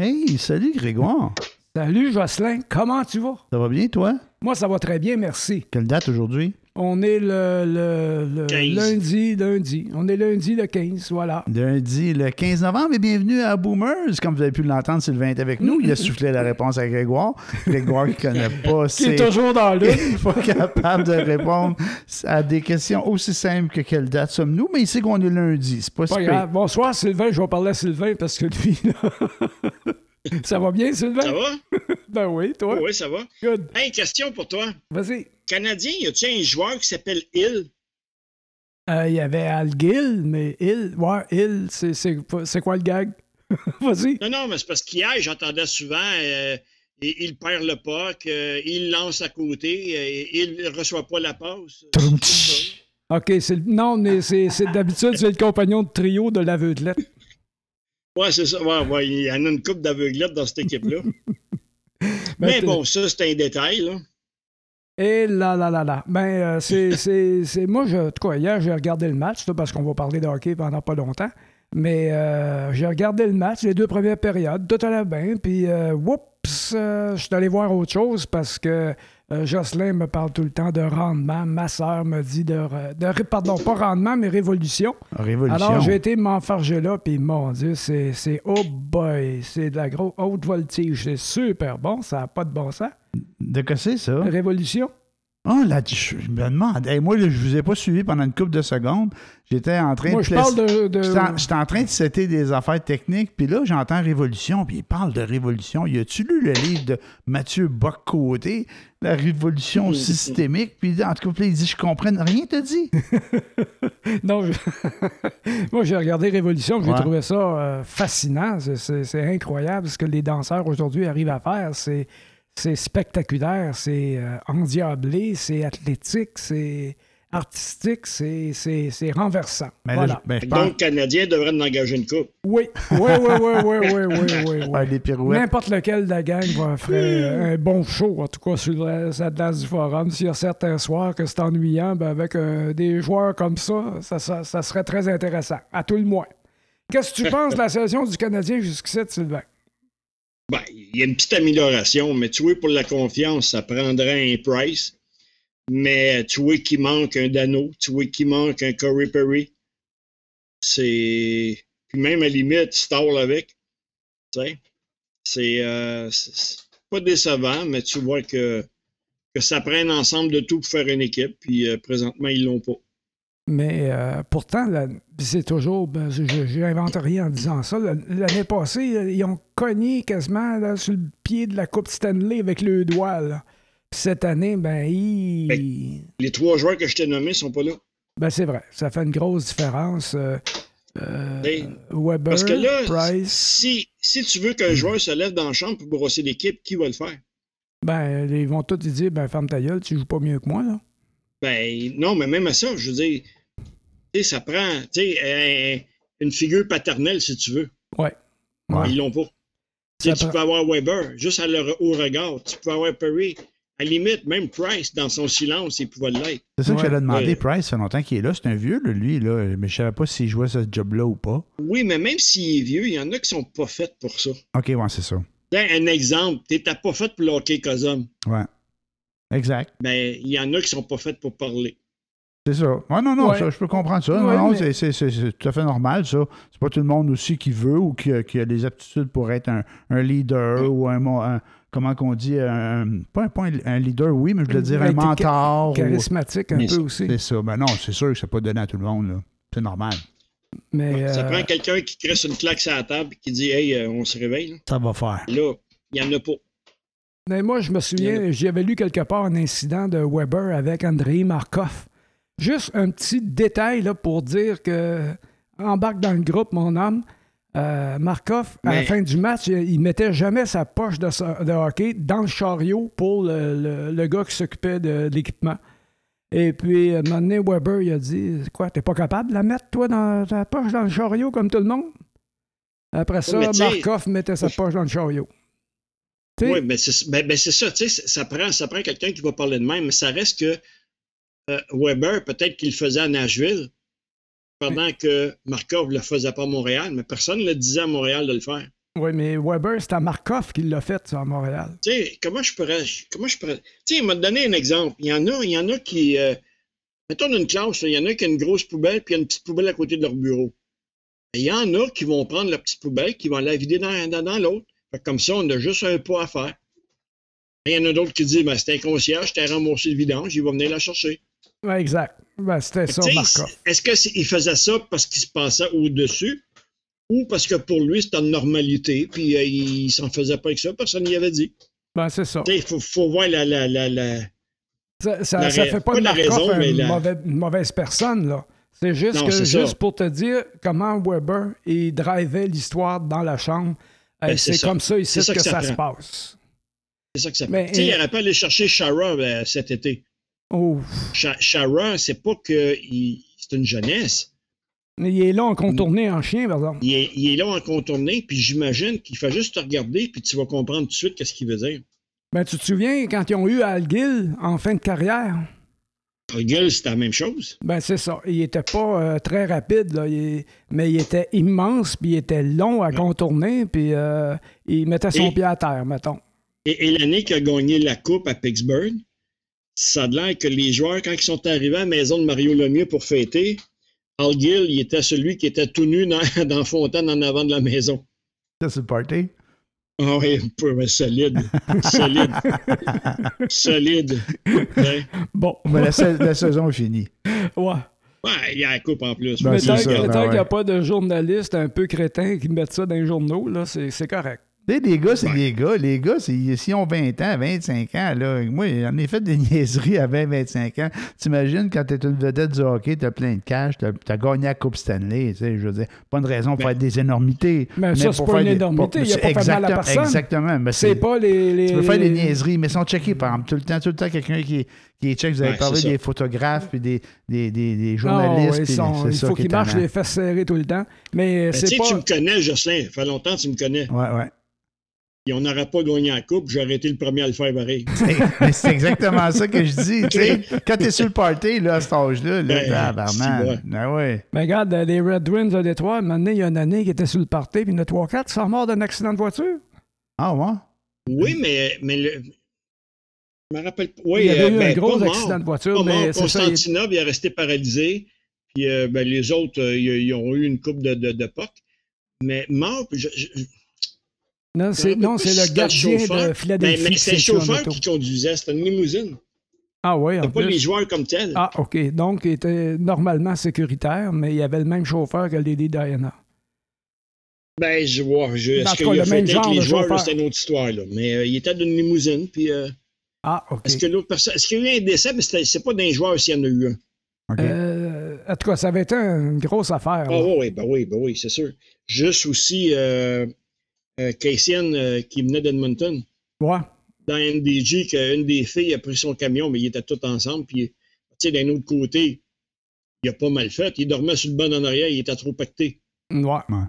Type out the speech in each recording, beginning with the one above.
Hey, salut Grégoire. Salut Jocelyn, comment tu vas? Ça va bien, toi? Moi, ça va très bien, merci. Quelle date aujourd'hui? On est le, le- le 15. lundi, lundi. On est lundi le 15, voilà. Lundi, le 15 novembre, et bienvenue à Boomers. Comme vous avez pu l'entendre, Sylvain est avec nous. Il a soufflé la réponse à Grégoire. Grégoire qui connaît pas, Qui est c'est toujours dans l'une. pas capable de répondre à des questions aussi simples que quelle date sommes-nous, mais il sait qu'on est lundi. C'est pas, Pas grave. Bonsoir Sylvain, je vais parler à Sylvain parce que lui, là... ça va bien Sylvain? Ça va? Ben oui, toi? Oui, ça va. Good. Hey, question pour toi. Vas-y. Canadien, y a-tu un joueur qui s'appelle Hill? Euh, Il y avait Al Gill, mais il, ouais, il, c'est- quoi le gag? Vas-y. Non, non, mais c'est parce qu'hier, j'entendais souvent, euh, il, perd le puck, euh, il lance à côté, euh, il ne reçoit pas la passe. OK, c'est non, mais c'est d'habitude, c'est le compagnon de trio de l'aveuglette. Ouais, c'est ça. Ouais, ouais, il y en a une coupe d'aveuglettes dans cette équipe-là. mais t'es- bon, ça, c'est un détail, là. Et là, là, là, là. Ben, euh, c'est, c'est, c'est- Moi, je, en tout cas, hier, j'ai regardé le match, là, parce qu'on va parler de hockey pendant pas longtemps. Mais euh, j'ai regardé le match, les deux premières périodes, tout allait bien. Puis, euh, whoops, je suis allé voir autre chose parce que Jocelyn me parle tout le temps de rendement. Ma sœur me dit de, de Pardon, pas rendement, mais révolution. Révolution. Alors, j'ai été m'enfarger là, puis mon Dieu, c'est, c'est oh boy, c'est de la grosse haute voltige. C'est super bon, ça n'a pas de bon sens. De quoi c'est ça? Révolution? Oh, là, je me demande. Hey, moi, là, je vous ai pas suivi pendant une couple de secondes. J'étais en train Moi, de. je parle de. de- J'étais en, train de setter des affaires techniques, puis là, j'entends Révolution, puis il parle de Révolution. Y a-tu lu le livre de Mathieu Bock-Côté, La Révolution systémique? Puis en tout cas, il dit Je comprends rien, t'as dit? Non, je- moi j'ai regardé Révolution, j'ai Ouais. trouvé ça euh, fascinant. C'est incroyable ce que les danseurs aujourd'hui arrivent à faire. C'est c'est spectaculaire, c'est euh, endiablé, c'est athlétique, c'est artistique, c'est renversant. Mais voilà. là, ben. Donc, Canadien devrait engager une coupe. Oui, oui, oui, oui, oui, oui, oui, oui. N'importe lequel de la gang va faire un bon show, en tout cas sur la, la du forum. S'il y a certains soirs que c'est ennuyant, ben avec euh, des joueurs comme ça ça, ça ça, serait très intéressant, à tout le moins. Qu'est-ce que tu penses de la saison du Canadien jusqu'ici, Sylvain? Ben, il y a une petite amélioration, mais tu vois, pour la confiance, ça prendrait un Price. Mais tu vois qu'il manque un Dano, tu vois qu'il manque un Corey. C'est. Puis même à la limite, Stall avec. Tu sais. C'est euh, pas décevant, mais tu vois que, que ça prend un ensemble de tout pour faire une équipe. Puis euh, présentement, ils l'ont pas. Mais euh, pourtant, c'est toujours. ben, je n'invente rien en disant ça. La- L'année passée, euh, ils ont cogné quasiment là, sur le pied de la Coupe Stanley avec le doigt. là. Cette année, ben, ils. Les trois joueurs que je t'ai nommés sont pas là. Ben, c'est vrai. Ça fait une grosse différence. Euh, euh, Hey, Weber, Parce que là, Price. si, si tu veux qu'un joueur se lève dans la chambre pour brosser l'équipe, qui va le faire? Ben, ils vont tous dire ben, ferme ta gueule, tu joues pas mieux que moi, là. Ben, non, mais même à ça, je veux dire, ça prend, tu sais, un- une figure paternelle, si tu veux. Ouais. Ouais. Ils l'ont pas. Tu prend- peux avoir Weber, juste à leur, au regard. Tu peux avoir Perry. À la limite, même Price, dans son silence, il pouvait l'être. C'est ça que j'allais demander. Ouais. Price, ça fait longtemps qu'il est là. C'est un vieux, lui, là. Mais je savais pas s'il jouait ce job-là ou pas. Oui, mais même s'il est vieux, il y en a qui sont pas faits pour ça. OK, ouais, c'est ça. Un exemple, tu n'étais pas fait pour le hockey Cosum. Ouais. Exact. Ben, il y en a qui sont pas faits pour parler. C'est ça. Ouais, non, non, Ouais. ça, je peux comprendre ça. Ouais, non, mais- c'est- c'est c'est- c'est tout à fait normal, ça. C'est pas tout le monde aussi qui veut ou qui, a- qui a les aptitudes pour être un, un leader ou un, comment qu'on dit, un, pas, un, pas un- un leader, oui, mais je voulais dire un mentor. ou- Charismatique un Mais peu aussi. C'est ça. Ben non, c'est sûr que c'est pas donné à tout le monde, là. C'est normal. Mais Ça euh, prend quelqu'un qui crée une claque sur la table et qui dit Hey, euh, on se réveille. Là, Ça va faire. Là, il n'y en a pas. mais moi, je me souviens, j'avais lu quelque part un incident de Weber avec Andrei Markov. Juste un petit détail là, pour dire que embarque dans le groupe, mon homme. Euh, Markov, à la fin du match, il, mettait jamais sa poche de, hockey dans le chariot pour le, le- le gars qui s'occupait de, l'équipement. Et puis, à un moment donné, Weber, il a dit Quoi, t'es pas capable de la mettre, toi, dans ta poche dans le chariot comme tout le monde? Après ça, sais- Markov mettait sa poche dans le chariot. Oui, mais c'est ben, ben, c'est ça, tu sais, ça prend, ça prend quelqu'un qui va parler de même, mais ça reste que euh, Weber, peut-être qu'il le faisait à Nashville, pendant que Markov ne le faisait pas à Montréal, mais personne ne le disait à Montréal de le faire. Oui, mais Weber, c'est à Markov qui l'a fait, ça, à Montréal. Tu sais, comment je pourrais. Comment je pourrais. Tu sais, il m'a donné un exemple. Il y en a, il y en a qui. Euh, mettons une classe, il y en a qui ont une grosse poubelle, puis il y a une petite poubelle à côté de leur bureau. Il y en a qui vont prendre la petite poubelle, qui vont la vider dans, dans, dans l'autre. Comme ça, on a juste un pas à faire. Il y en a d'autres qui disent ben, c'est un concierge, t'as remboursé le vidange, il va venir la chercher. Exact. Ben, C'était ça, Markov. Est-ce qu'il faisait ça parce qu'il se passait au-dessus ou parce que pour lui, c'était une normalité, puis euh, il s'en faisait pas avec ça, personne n'y avait dit. Ben, c'est ça. Il faut, faut, voir la. la, la, la ça, ça, la, ça fait pas, pas de Markov raison, une, mauvaise, une, mauvaise, personne, là. C'est juste, non, que, juste pour te dire comment Weber il drivait l'histoire dans la chambre. Ben, c'est comme ça ici que, que, ça, se passe. C'est ça que ça fait. Il aurait pas aller chercher Shara euh, cet été. Oh. Shara, c'est pas que c'est une jeunesse. Il est là en contourné en chien, par exemple. Il est, il est là en contourné, puis j'imagine qu'il fait juste te regarder, puis tu vas comprendre tout de suite qu'est-ce qu'il veut dire. Ben, tu te souviens quand ils ont eu Al Gill en fin de carrière? Al Gill, c'était la même chose. Ben, c'est ça. Il était pas euh, très rapide, là. Il, mais il était immense, puis il était long à contourner, puis euh, il mettait son et, pied à terre, mettons. Et, et l'année qu'il a gagné la Coupe à Pittsburgh, ça a l'air que les joueurs, quand ils sont arrivés à la maison de Mario Lemieux pour fêter, Al Gill, il était celui qui était tout nu dans, dans Fontaine en avant de la maison. Ça, c'est le party? Ah oh, oui, peu, solide. solide. solide. Ouais. Bon. Mais la, la, saison est finie. Ouais. Ouais, il y a la coupe en plus. Ben, mais tant qu'il ben, n'y a pas de journalistes un peu crétins qui mettent ça dans les journaux, là, c'est correct. Sais, les gars, c'est des gars. Les gars, s'ils ont 20 ans, 25 ans, là, moi, j'en ai fait des niaiseries à 20, 25 ans. T'imagines quand t'es une vedette du hockey, t'as plein de cash, t'as as gagné la Coupe Stanley, tu sais, je veux dire, pas une raison pour faire des énormités. Mais, mais ça, c'est pas une énormité, il n'y a pas fait mal à personne. Exactement. C'est pas les, les, Tu peux faire des niaiseries, mais ils sont checkés, par exemple, tout le temps, tout le temps, quelqu'un qui, qui est check. Vous avez ouais, parlé des photographes puis des, des, des, des journalistes. Non, ils sont, il faut qu'ils marchent les fesses serrées tout le temps. Mais, c'est pas... Tu me connais, Jocelyn. Ça fait longtemps que tu me connais. Ouais, ouais et on n'aurait pas gagné la coupe, j'aurais été le premier à le faire pareil. c'est exactement ça que je dis. Quand tu es sur le party là, à cet âge-là, là, ben, ben, ben, ouais. Mais regarde, les Red Wings à Détroit, maintenant, il y a une année qui était sur le party, puis a 3-4 qui sont morts d'un accident de voiture. Ah, ouais? Oui, mais, mais le... je me rappelle pas. Oui, il y avait euh, eu ben, un gros accident mort, de voiture. Mais mort. Constantinople, il... il est resté paralysé. Puis euh, ben, les autres, euh, ils ont eu une coupe de, de, de POC. Mais mort, je, je, non, c'est, non, c'est le gardien de Philadelphie. Mais, mais c'est le chauffeur qui conduisait, c'était une limousine. Ah oui, C'était pas les joueurs comme tels. Ah, OK. Donc, il était normalement sécuritaire, mais il y avait le même chauffeur que Lady Diana. Ben, je vois. Je, est-ce qu'il a fait avec les joueurs, c'est une autre histoire. Là. Mais euh, il était d'une limousine, puis... Euh, ah, OK. Est-ce, que l'autre personne, est-ce qu'il y a eu un décès? Mais c'est, c'est pas d'un joueur s'il y en a eu un. Okay. Euh, en tout cas, ça avait été une grosse affaire. Ah oui, ben oui, ben oui, c'est sûr. Juste aussi... Euh, euh, Cassian euh, qui venait d'Edmonton. Ouais. Dans NDG, qu'une des filles a pris son camion, mais ils étaient tous ensemble. Puis, tu sais, d'un autre côté, il a pas mal fait. Il dormait sur le banc en arrière, il était trop pacté. Ouais. ouais.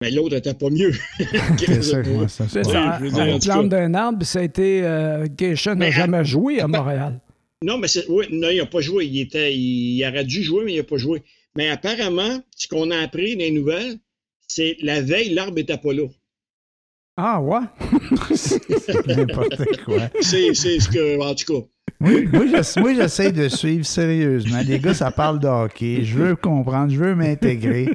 Mais l'autre était pas mieux. c'est ça, ouais, ça, c'est ça. On plante d'un arbre, ça a été. Euh, n'a jamais joué à Montréal. Non, mais c'est, oui, non, il n'a pas joué. Il, était, il, il, aurait dû jouer, mais il n'a pas joué. Mais apparemment, ce qu'on a appris dans les nouvelles, c'est la veille, l'arbre n'était pas là. Ah, ouais? N'importe quoi. C'est, c'est ce que, en tout cas. Oui, moi, j'essaie de suivre sérieusement. Les gars, ça parle de hockey. Je veux comprendre, je veux m'intégrer.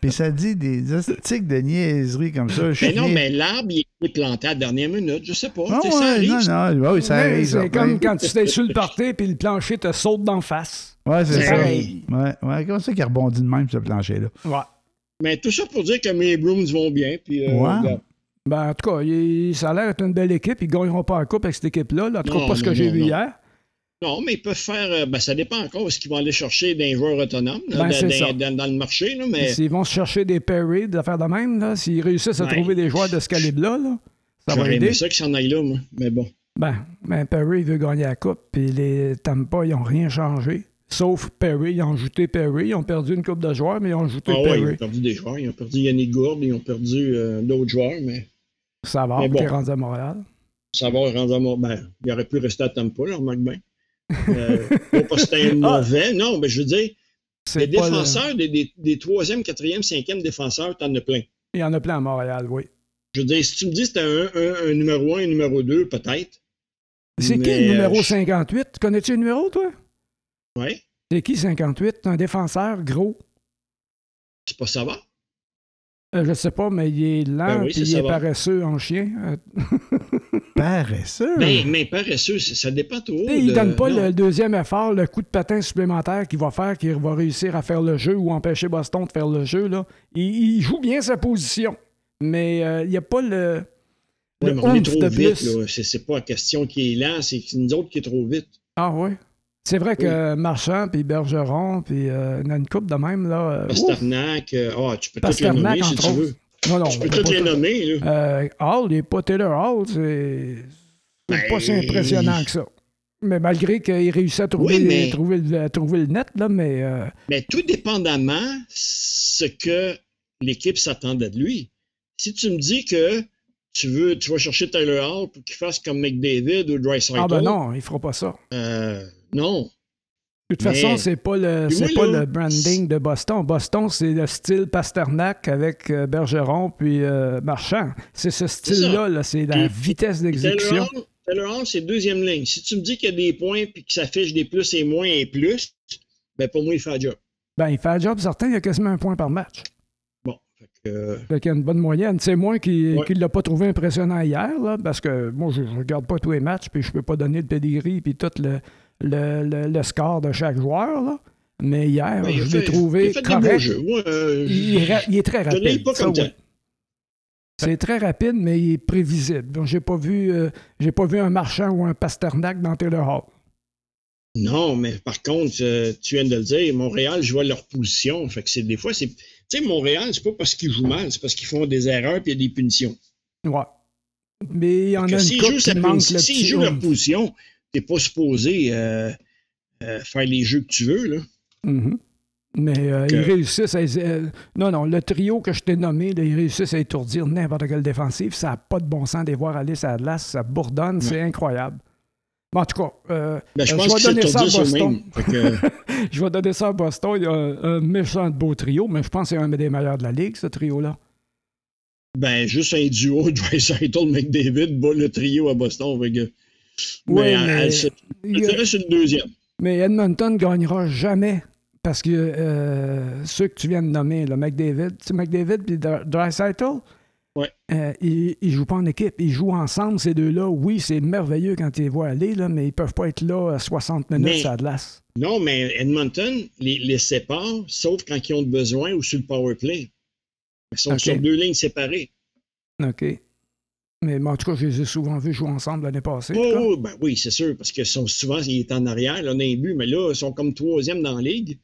Puis ça dit des articles de niaiseries comme ça. Mais non, mais l'arbre, il est planté à la dernière minute. Je sais pas. Oh, ouais, ça arrive. Non, non, oui, ça arrive. C'est comme quand tu t'es sur le party puis le plancher te saute d'en face. Ouais, c'est, c'est ça. Ouais, ouais. Comment ça qu'il rebondit de même, ce plancher-là? Ouais. Mais tout ça pour dire que mes Brooms vont bien. Puis, euh, ouais. Ben, en tout cas, il, ça a l'air d'être une belle équipe. Ils ne gagneront pas la coupe avec cette équipe-là. En tout cas, pas ce que j'ai vu hier. Non, mais ils peuvent faire. Euh, ben, ça dépend encore ce qu'ils vont aller chercher d'un joueur autonome là, ben, dans, dans, dans, le marché. Là, mais... S'ils vont se chercher des Perry, des affaires de même, s'ils réussissent à trouver des joueurs de ce calibre-là, là, ça va aider. ça qu'ils s'en aillent là, moi. Mais bon. Ben, ben Perry veut gagner la coupe, puis les Tampa, ils n'ont rien changé. Sauf Perry, ils ont ajouté Perry. Ils ont perdu une coupe de joueurs, mais ils ont ajouté ah, Perry. Ouais, ils ont perdu des joueurs. Ils ont perdu Yannick Gourde, ils ont perdu euh, d'autres joueurs, mais. Ça va, bon, qui est rendu à Montréal. Ça va, rendu à Montréal. Ben, il aurait pu rester à Tampa, là, remarque bien. Euh, pas parce que c'était un mauvais. Non, mais je veux dire, les défenseurs, le... des, des, des 3e, 4e, 5e défenseurs, t'en as plein. Il y en a plein à Montréal, oui. Je veux dire, si tu me dis que c'était un, un, un numéro 1 et un numéro 2, peut-être. C'est qui le numéro euh, 58? Connais-tu le numéro, toi? Ouais. C'est qui 58? Un défenseur gros. C'est pas ça va. Euh, je sais pas, mais il est lent Ben oui, puis c'est il est va. paresseux en chien. Euh, Paresseux? Mais, mais paresseux, ça dépend trop. tu sais, il de- donne pas non. le deuxième effort, le coup de patin supplémentaire qu'il va faire, qu'il va réussir à faire le jeu ou empêcher Boston de faire le jeu. Là. Il, il joue bien sa position, mais euh, il n'y a pas le, Ouais, mais on est trop de vite. C'est, c'est pas la question qui est lent, c'est nous autres qui est trop vite. Ah oui. C'est vrai que Marchand, puis Bergeron, puis euh, a une coupe de même. là. euh. Pasternak, euh, ah, tu peux tous les nommer si tu veux. Non, non, Tu peux pas les tout- nommer. Là. Euh, Hall, il n'est pas Taylor Hall, c'est c'est pas si Ben, impressionnant que ça. Mais malgré qu'il réussit à trouver, Oui, mais- trouver, le, à trouver le net, là, mais euh, Mais tout dépendamment ce que l'équipe s'attendait de lui. Si tu me dis que tu veux, tu vas chercher Tyler Hall pour qu'il fasse comme McDavid ou Dreisaitl, ah ben non, il fera pas ça. euh, non. De toute Mais- façon, c'est pas le c'est pas là, le branding de Boston. Boston, c'est le style Pasternak avec euh, Bergeron puis euh, Marchand. C'est ce style-là, là, c'est la Puis- vitesse d'exécution. Taylor Hall, c'est deuxième ligne. Si tu me dis qu'il y a des points puis qu'il s'affiche des plus et moins et plus, ben pour moi, il fait le job. Ben, il fait un job certain, il y a quasiment un point par match. Bon. Fait que, euh, Fait qu'il y a une bonne moyenne. C'est moi qui Ouais. ne l'a pas trouvé impressionnant hier, là, parce que moi, je ne regarde pas tous les matchs, puis je peux pas donner le pedigree puis tout le, le, le- le score de chaque joueur. Là. Mais hier, je l'ai trouvé il correct. euh, Il, il est très rapide. ça. C'est très rapide, mais il est prévisible. Donc, j'ai pas vu, euh, j'ai pas vu un marchand ou un Pasternak dans Taylor Hall. Non, mais par contre, euh, tu viens de le dire, Montréal, je vois leur position. Fait que c'est des fois, c'est. Tu sais, Montréal, c'est pas parce qu'ils jouent mal, c'est parce qu'ils font des erreurs puis il y a des punitions. Ouais. Mais il y en a une S'ils jouent, petit leur position, t'es pas supposé euh, euh, faire les jeux que tu veux, là. Mhm. Mais euh, Que- ils réussissent à. non, non, le trio que je t'ai nommé, là, ils réussissent à étourdir n'importe quelle défensive. Ça n'a pas de bon sens de les voir aller la glace. Ça bourdonne, c'est incroyable. En tout cas, euh, Ben, je euh, vais donner ça à Boston. que, Je vais donner ça à Boston. Il y a un, un méchant de beau trio, mais je pense que c'est un des meilleurs de la ligue, ce trio-là. ben, juste un duo, Dreisaitl, McDavid, bat le trio à Boston. Fait que, Ouais, mais, mais- elle se- a- sur le deuxième. Mais Edmonton ne gagnera jamais parce que euh, ceux que tu viens de nommer, là, McDavid, tu sais, McDavid et Dreisaitl, Ouais. euh, ils ne jouent pas en équipe. Ils jouent ensemble, ces deux-là. Oui, c'est merveilleux quand tu les vois aller, là, mais ils peuvent pas être là à 60 minutes Mais- la glace. Non, mais Edmonton les, les sépare, sauf quand ils ont besoin ou sur le power play. Ils sont sur deux lignes séparées. OK. Mais en tout cas, je les ai souvent vus jouer ensemble l'année passée. cas. Oh, ben oui, c'est sûr, parce que sont, souvent, ils étaient en arrière, là, on a un but, mais là, ils sont comme troisième dans la ligue.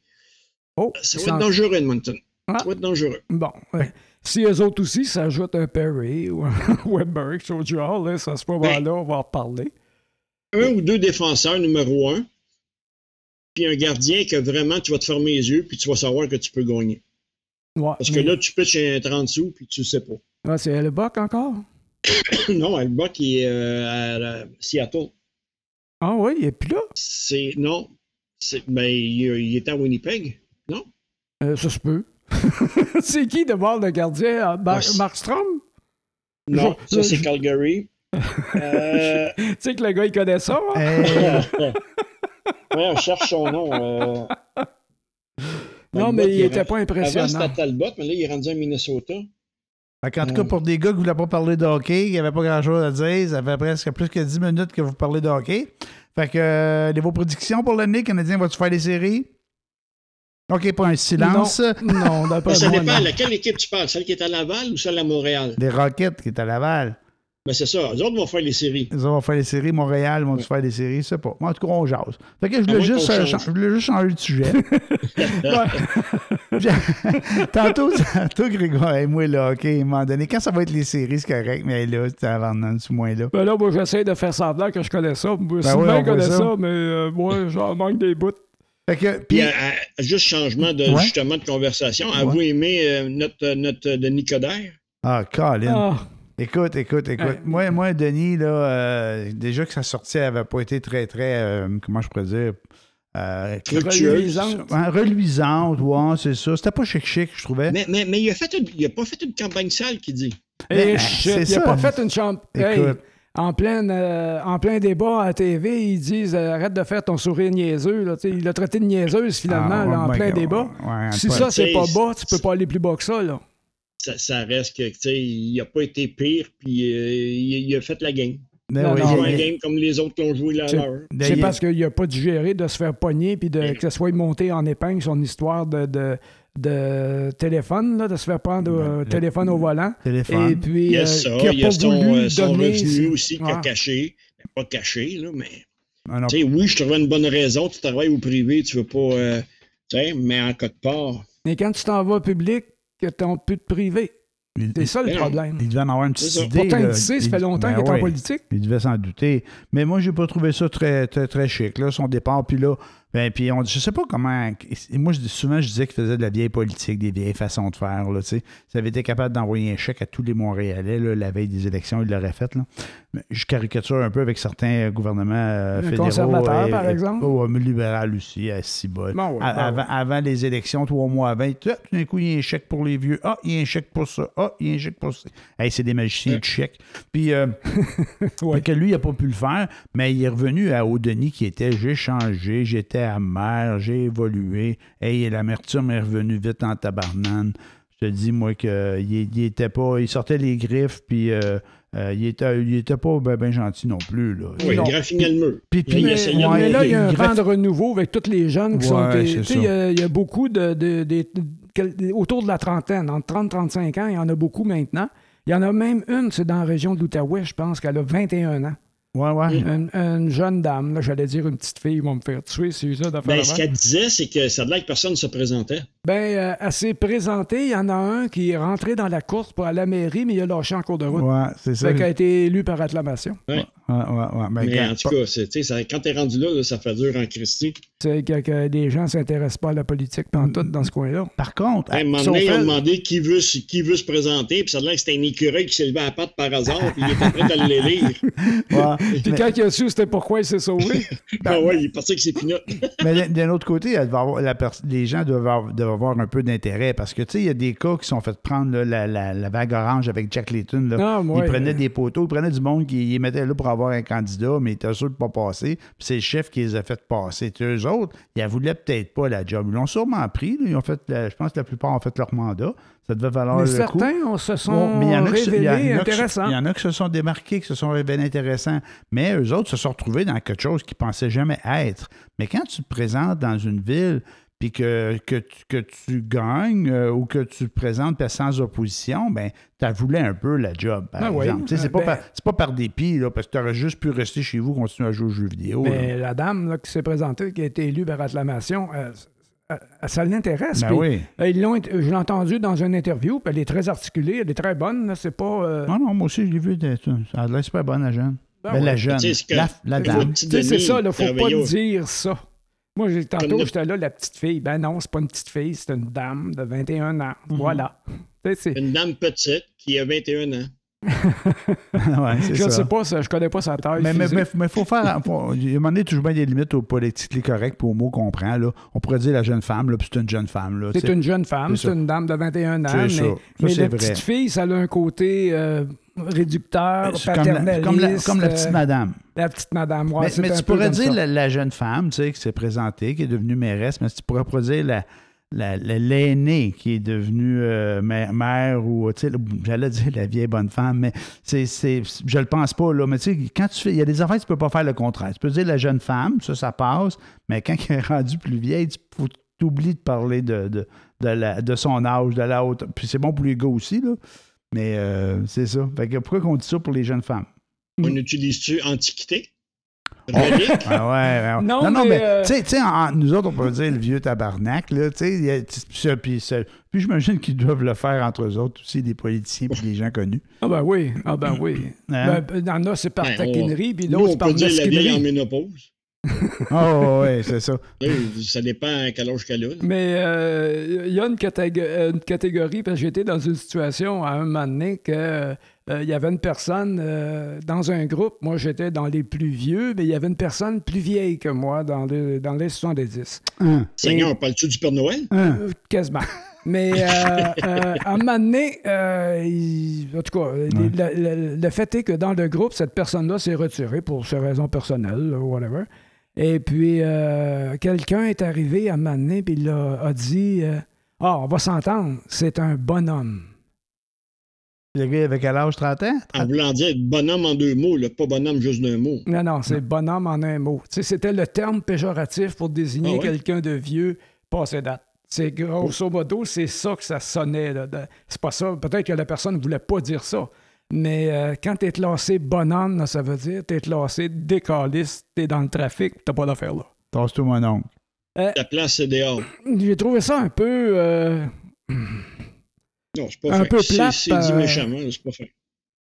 Oh, Ça va être dangereux, Edmonton. Ah. Ça va être dangereux. Bon, ouais. si eux autres aussi s'ajoutent un Perry ou un sont du genre, là, ça, à ce moment-là, on va en reparler. Un ou deux défenseurs numéro un, puis un gardien que vraiment, tu vas te fermer les yeux, puis tu vas savoir que tu peux gagner. Ouais, Parce que mais- là, tu pitches un 30 sous, puis tu sais pas. Ah, c'est le Buck encore? non, qui est euh, à, Seattle. Ah oui, il est plus là? C'est. Non. C'est, ben, il, il était à Winnipeg. Non? Euh, ça se peut. c'est qui de bord le gardien? Mar- Ah, c'est- Markstrom? Non, Je- ça, je- c'est Calgary. Euh, Tu sais que le gars, il connaît ça, hein? Ouais, on cherche son nom. euh. Non, Talbot, mais il est était rendu- pas Avant, impressionnant. c'était Talbot, mais là, il est rendu à Minnesota. Fait qu'en tout cas, Euh. pour des gars qui ne voulaient pas parler de hockey, qui n'avaient pas grand-chose à dire, ça fait presque plus que 10 minutes que vous parlez de hockey. Fait que, euh, les vos prédictions pour l'année, Canadien, va-tu faire des séries? OK, pas un silence. Non, non Ben, ça moi, dépend, non. laquelle équipe tu parles? Celle qui est à Laval ou celle à Montréal? Les Rockets qui est à Laval. Ben, c'est ça. Les autres vont faire les séries. Ils vont faire des séries. Montréal vont-tu faire des séries? Je sais pas. Moi, en tout cas, on jase. Fait que je voulais moins juste, euh, je voulais juste changer de sujet. tantôt, tantôt, Grégoire, et moi, là, OK, à un moment donné, quand ça va être les séries, c'est correct, mais là, c'est avant dans ce moins-là. Ben là, moi, j'essaie de faire semblant que je connais ça. Moi, Ben Sylvain oui, connaît ça. ça, mais euh, moi, j'en manque des bouts. Fait que, Puis, puis, à- à- juste changement de, Ouais. justement de conversation. Avez-vous aimé euh, notre, notre euh, Denis Coderre? ah, Colin. Ah, Écoute, écoute, écoute. Ouais. Moi, moi, Denis, là, euh, déjà que sa sortie n'avait pas été très, très, euh, comment je pourrais dire, euh, reluisante. Ouais, reluisante, ouais, c'est ça. C'était pas chic-chic, je trouvais. Mais, mais, mais il a fait une- il a pas fait une campagne sale, qui dit. Et Mais, shit, c'est il a ça. pas fait une chambre. Hey, Écoute. en, plein, euh, en plein débat à la TV, ils disent euh, arrête de faire ton sourire niaiseux. Là. Il l'a traité de niaiseuse finalement Ah, là, en plein débat. ouais, si ça, c'est pas bas, tu peux pas aller plus bas que ça. Là. Ça, ça reste que, tu sais, il n'a pas été pire, puis euh, il, il a fait la game. Ben Non, oui, Il a joué la game comme les autres qui ont joué la leur. ben, C'est parce qu'il n'a pas digéré de se faire pogner puis de, que ça soit monté en épingle son histoire de, de, de téléphone, là, de se faire prendre le- téléphone au volant. téléphone. Et puis, Il y a euh, ça, a il y a son, euh, son revenu aussi qu'il a caché. Pas caché, là, mais. Ah, non, Tu sais, oui, je trouvais une bonne raison. Tu travailles au privé, tu veux pas. euh, tu sais, mais en cas de part. Mais quand tu t'en vas au public, que plus de privé. il- C'est ça le problème. Il devait en avoir une petite idée. Pourtant, il sait, ça Il- fait longtemps ben qu'il est en politique. Il devait s'en douter. Mais moi, j'ai pas trouvé ça très, très, très chic, là, son départ. Puis là, ben, puis on, je sais pas comment. Moi, je, souvent, je disais qu'il faisait de la vieille politique, des vieilles façons de faire. Là, tu sais. S'il avait été capable d'envoyer un chèque à tous les Montréalais là, la veille des élections, il l'aurait fait. Là. Mais je caricature un peu avec certains gouvernements euh, fédéraux. conservateur, et- par et- exemple? Un libéral aussi, à Cibol. Bon, ouais, À- bon, avant, ouais. avant les élections, trois mois avant, tout tout d'un coup, il y a un chèque pour les vieux. Ah, il y a un chèque pour ça. Ah, il y a un chèque pour ça. Hey, c'est des magiciens de chèques. Puis, euh, que lui, il n'a pas pu le faire, mais il est revenu à Denis qui était j'ai changé, j'étais amer, j'ai évolué. Hey, l'amertume est revenue vite en tabarnane. Je te dis, moi, qu'il il était pas. Il sortait les griffes, puis euh, euh, il, était, il était pas bien gentil non plus. Là. Oui, Non. il graffinait le mur. Puis- puis- il Mais, essayait de ouais, mais là, il y a un de renouveau avec tous les jeunes qui sont. Ouais. Il y, a- il y a beaucoup de, de- de- de- autour de la trentaine, entre 30 et 35 ans, il y en a beaucoup maintenant. Il y en a même une, c'est dans la région de l'Outaouais, je pense, qu'elle a 21 ans. Ouais, ouais. Une, une jeune dame, là, j'allais dire une petite fille, ils vont me faire tuer, c'est ça d'affaire Ben, ce qu'elle disait, c'est que ça a l'air que personne ne se présentait. Ben, euh, elle s'est présentée. Il y en a un qui est rentré dans la course pour aller à la mairie, mais il a lâché en cours de route. Ouais, c'est ça. Fait qu'elle a été élue par acclamation. Ouais, ouais, ouais. Ben, Mais quand- en tout cas, c'est- tu sais, ça- quand t'es rendu là, là, ça fait dur en Christie. C'est que, que des gens ne s'intéressent pas à la politique tout dans ce coin-là. Par contre, À un moment donné, ils ont demandé qui veut, se- qui veut se présenter, puis ça a l'air que c'était un écureuil qui s'est levé à la patte par hasard, puis il était prêt à le lire. Ouais, Puis mais- quand il a su c'était pourquoi il s'est sauvé, Ah ouais, il est parti avec ses pinottes. Mais d'un- autre côté, elle devait avoir- la pers- les gens doivent avoir, doivent avoir un peu d'intérêt parce que, tu sais, il y a des cas qui sont fait prendre là, la, la- la vague orange avec Jack Layton. Là. Ah, ouais. Ils prenaient des poteaux, ils prenaient du monde qui les mettait là pour avoir un candidat, mais ils étaient sûrs de ne pas passer. Puis c'est le chef qui les a fait passer. Tu sais, eux autres, ils ne voulaient peut-être pas la job. Ils l'ont sûrement pris. là. Ils ont fait, la- je pense que la plupart ont fait leur mandat. Ça devait valoir mais le coup. certains se sont Bon, mais y en a révélés intéressants. Il y en a qui se sont démarqués, qui se sont révélés intéressants. Mais eux autres se sont retrouvés dans quelque chose qu'ils pensaient jamais être. Mais quand tu te présentes dans une ville, puis que, que, tu, que tu gagnes euh, ou que tu te présentes sans opposition, ben tu voulais un peu la job, par Ah oui. exemple. Tu sais, C'est pas, ben- par, c'est pas par dépit, là, parce que tu aurais juste pu rester chez vous, continuer à jouer aux jeux vidéo. là. Mais la dame là, qui s'est présentée, qui a été élue par acclamation, euh, euh, ça l'intéresse. Ben oui. ils l'ont int- je l'ai entendue dans une interview, puis elle est très articulée, elle est très bonne. là, C'est pas. euh, Non, non, moi aussi, je l'ai vu. a l'air super bonne, la jeune. Ben Ben, ouais. la jeune. La, la dame. petit Tu sais, c'est ça, il faut pas dire ça. Moi, j'ai- tantôt, le- j'étais là, la petite fille. Ben non, c'est pas une petite fille, c'est une dame de 21 ans. Mhm. Voilà. C'est- Une dame petite qui a 21 ans. ouais, c'est Je ça. sais pas, ça, je connais pas sa taille. Mais il mais, faut faire. Faut, il y a un moment donné, toujours bien des limites au politique correct pour au mot qu'on prend. Là. On pourrait dire la jeune femme, là, puis c'est une jeune femme. Là, C'est une jeune femme, c'est une dame de 21 ans. C'est Mais, ça. Ça, mais c'est la vrai. petite fille, ça a un côté euh, réducteur, C'est comme la, paternaliste. comme, la, comme la petite euh, madame. la petite madame. ouais, mais tu pourrais dire la, la jeune femme tu sais, qui s'est présentée, qui est devenue mairesse, mais tu pourrais pas dire la, la- la- l'aînée qui est devenue euh, mère, mère ou, tu sais, j'allais dire la vieille bonne femme, mais c'est, c'est, je le pense pas, là. Mais tu sais, quand tu fais, il y a des affaires, tu peux pas faire le contraire. Tu peux dire la jeune femme, ça, ça passe, mais quand elle est rendue plus vieille, tu faut, t'oublies de parler de, de, de, la- de son âge, de la haute. Puis c'est bon pour les gars aussi, là. Mais euh, c'est ça. Fait que pourquoi qu'on dit ça pour les jeunes femmes? On utilise-tu Antiquité? Relique? Ah ouais, ouais. Non, non, non, mais, mais, euh, tu sais- nous autres, on peut dire le vieux tabarnak, là, tu sais, puis ça- puis j'imagine qu'ils doivent le faire entre eux autres aussi, des politiciens puis des gens connus. Ah ben oui, ah ben oui. Hein? Ben, il y en a, c'est par Ben, on- taquinerie, puis l'autre, on c'est par peut dire la vieille en mesquinerie. ménopause. Oh, ouais, c'est ça. Ça dépend à quel âge qu'elle a. Mais euh, il y a une, catégo- euh, une catégorie, parce que j'étais dans une situation à un moment donné que euh, il y avait une personne euh, dans un groupe, moi j'étais dans les plus vieux, mais il y avait une personne plus vieille que moi dans les, dans les 70. Hein, Seigneur, parles-tu du Père Noël? hein. Euh, quasiment. Mais euh, euh, à un moment donné, euh, il- en tout cas, le, le- le fait est que dans le groupe, cette personne-là s'est retirée pour ses raisons personnelles, ou whatever. Et puis, euh, quelqu'un est arrivé à donné, puis il a, a dit euh, Ah, on va s'entendre, c'est un bonhomme. Le gars avec quel âge, 30 ans? En voulant dire bonhomme en deux mots, là, pas bonhomme juste d'un mot. Non, non, c'est bonhomme en un mot. Tu sais, c'était le terme péjoratif pour désigner Ah quelqu'un de vieux passé date. C'est grosso modo, c'est ça que ça sonnait. C'est pas ça. Peut-être que la personne ne voulait pas dire ça. Mais euh, quand t'es classé bonhomme, là, ça veut dire t'es classé décaliste, t'es dans le trafic, t'as pas d'affaire là. Tasse-toi, mon oncle. La place, c'est dehors. J'ai trouvé ça un peu. euh, Non, c'est pas Un fait. peu C'est- plate, C'est dit euh, méchamment, c'est pas fait.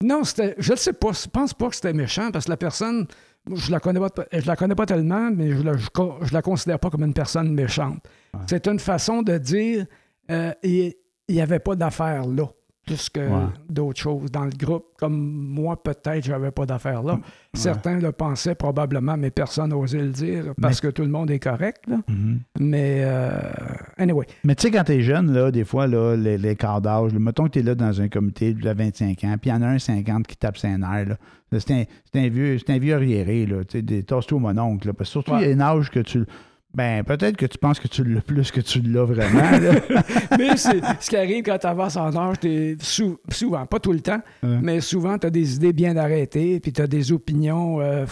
Non, c'était. Je ne sais pas. Je pense pas que c'était méchant parce que la personne. moi, Je la connais pas, je la connais pas tellement, mais je la, je, co- je la considère pas comme une personne méchante. C'est une façon de dire euh, il n'y avait pas d'affaires là, plus que Ouais. d'autres choses dans le groupe. Comme moi, peut-être, j'avais pas d'affaires là. Certains le pensaient probablement, mais personne n'osait le dire parce que tout le monde est correct. là. Mhm. Mais euh, anyway. Mais tu sais, quand t'es jeune, là, des fois, là, les, les quarts d'âge, mettons que t'es là dans un comité de 25 ans, puis il y en a un 50 qui tape ses nerfs, C'est un, un vieux, un vieux arriéré, là. Tu sais, tasse-toi mon oncle, là. Parce que surtout, il y a un âge que tu. Ben, peut-être que tu penses que tu l'as plus que tu l'as vraiment, là. Mais c'est- ce qui arrive quand tu avances en âge, t'es sou- souvent, pas tout le temps, Ouais. mais souvent, tu as des idées bien arrêtées, puis tu as des opinions euh,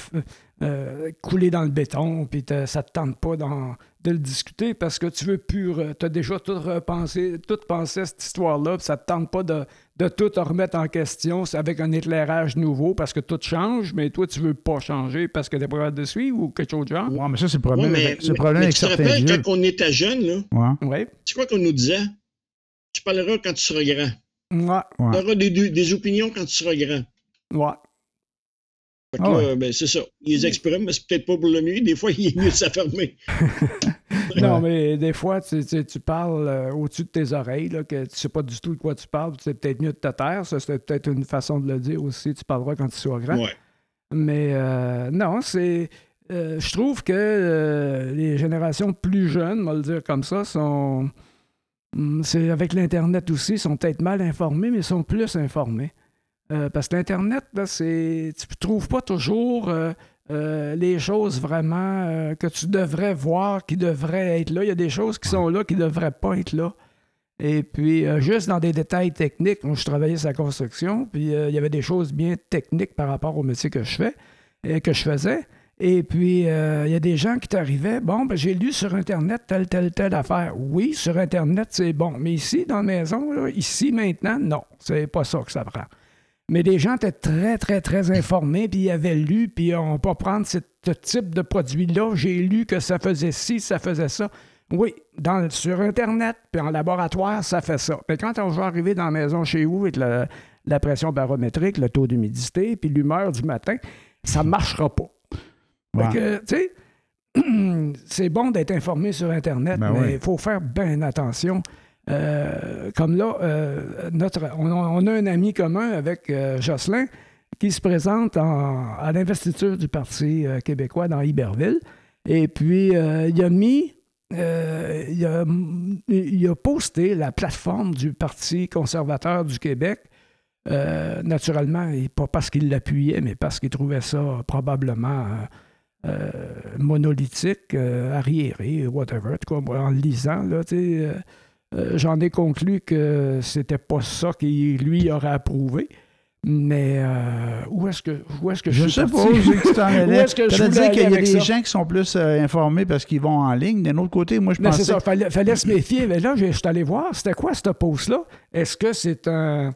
euh, coulées dans le béton, puis ça te tente pas de le discuter parce que tu veux plus. Tu as déjà tout repensé, tout pensé à cette histoire-là, puis ça te tente pas de, de tout remettre en question c'est avec un éclairage nouveau parce que tout change, mais toi, tu veux pas changer parce que tu pas capable de suivre ou quelque chose de genre? Ouais, mais ça, c'est le Ouais, problème, mais, avec, le mais- problème mais avec tu te rappelles quand on était jeune, là, Ouais, Oui. c'est quoi qu'on nous disait? Tu parleras quand tu seras grand. Ouais. ouais. Tu auras des, des- des opinions quand tu seras grand. Ouais. Fait que Ah là, ben, c'est ça. Ils les expriment, mais c'est peut-être pas pour le mieux. Des fois, il est mieux de s'affermer. Non, mais des fois, tu, tu- tu parles euh, au-dessus de tes oreilles, là, que tu sais pas du tout de quoi tu parles. C'est peut-être mieux de te taire. Ça, c'est peut-être une façon de le dire aussi. Tu parleras quand tu seras grand. Ouais. Mais euh, non, c'est. euh, je trouve que les générations plus jeunes, on va le dire comme ça, sont. hum, C'est avec l'Internet aussi, sont peut-être mal informés, mais sont plus informés. Parce que l'Internet, là, c'est. Tu ne trouves pas toujours euh, les choses vraiment euh, que tu devrais voir, qui devraient être là. Il y a des choses qui sont là qui ne devraient pas être là. Et puis, euh, juste dans des détails techniques, moi, je travaillais sur la construction, puis il y avait des choses bien techniques par rapport au métier que je fais, et que je faisais. Et puis, il y a des gens qui t'arrivaient, bon, ben, j'ai lu sur Internet telle, telle, telle affaire. Oui, sur Internet, c'est bon. Mais ici, dans la maison, ici, maintenant, non. C'est pas ça que ça prend. Mais les gens étaient très, très, très informés, puis ils avaient lu, puis on peut prendre ce type de produit-là. J'ai lu que ça faisait ci, ça faisait ça. Oui, dans, sur Internet, puis en laboratoire, ça fait ça. Mais quand on va arriver dans la maison chez vous avec la, la pression barométrique, le taux d'humidité, puis l'humeur du matin, ça ne marchera pas. Ouais. Tu sais, c'est bon d'être informé sur Internet, Ben mais oui. il faut faire bien attention. Euh, comme là, euh, notre, on, a un ami commun avec euh, Jocelyn qui se présente en- à l'investiture du Parti québécois dans Iberville. Et puis, il a il, a, posté la plateforme du Parti conservateur du Québec. Naturellement, et pas parce qu'il l'appuyait, mais parce qu'il trouvait ça probablement monolithique, arriéré, whatever. En lisant, là, tu sais, j'en ai conclu que c'était pas ça qu'il lui aurait approuvé. Mais euh, où est-ce que, où est-ce que je, Je suis sais pas, je sais que tu t'en Où allais. est-ce que je dire qu'il y a des ça? gens qui sont plus euh, informés parce qu'ils vont en ligne. D'un autre côté, moi, je Mais c'est pensais... ça, fallait, fallait se méfier. Mais là, je suis allé voir, c'était quoi cette pause-là? Est-ce que c'est un.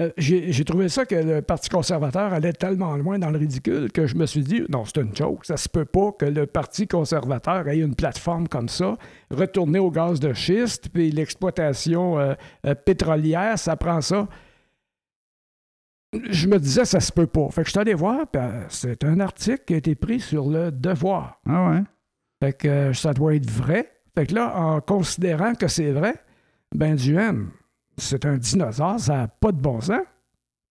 Euh, j'ai trouvé ça que le Parti conservateur allait tellement loin dans le ridicule que je me suis dit, non, c'est une joke. Ça se peut pas que le Parti conservateur ait une plateforme comme ça, retourner au gaz de schiste, puis l'exploitation euh, euh, pétrolière, ça prend ça. Je me disais, ça se peut pas. Fait que je suis allé voir, puis, c'est un article qui a été pris sur le devoir. Ah ouais? Fait que ça doit être vrai. Fait que là, en considérant que c'est vrai, ben Duhem, c'est un dinosaure, ça n'a pas de bon sens.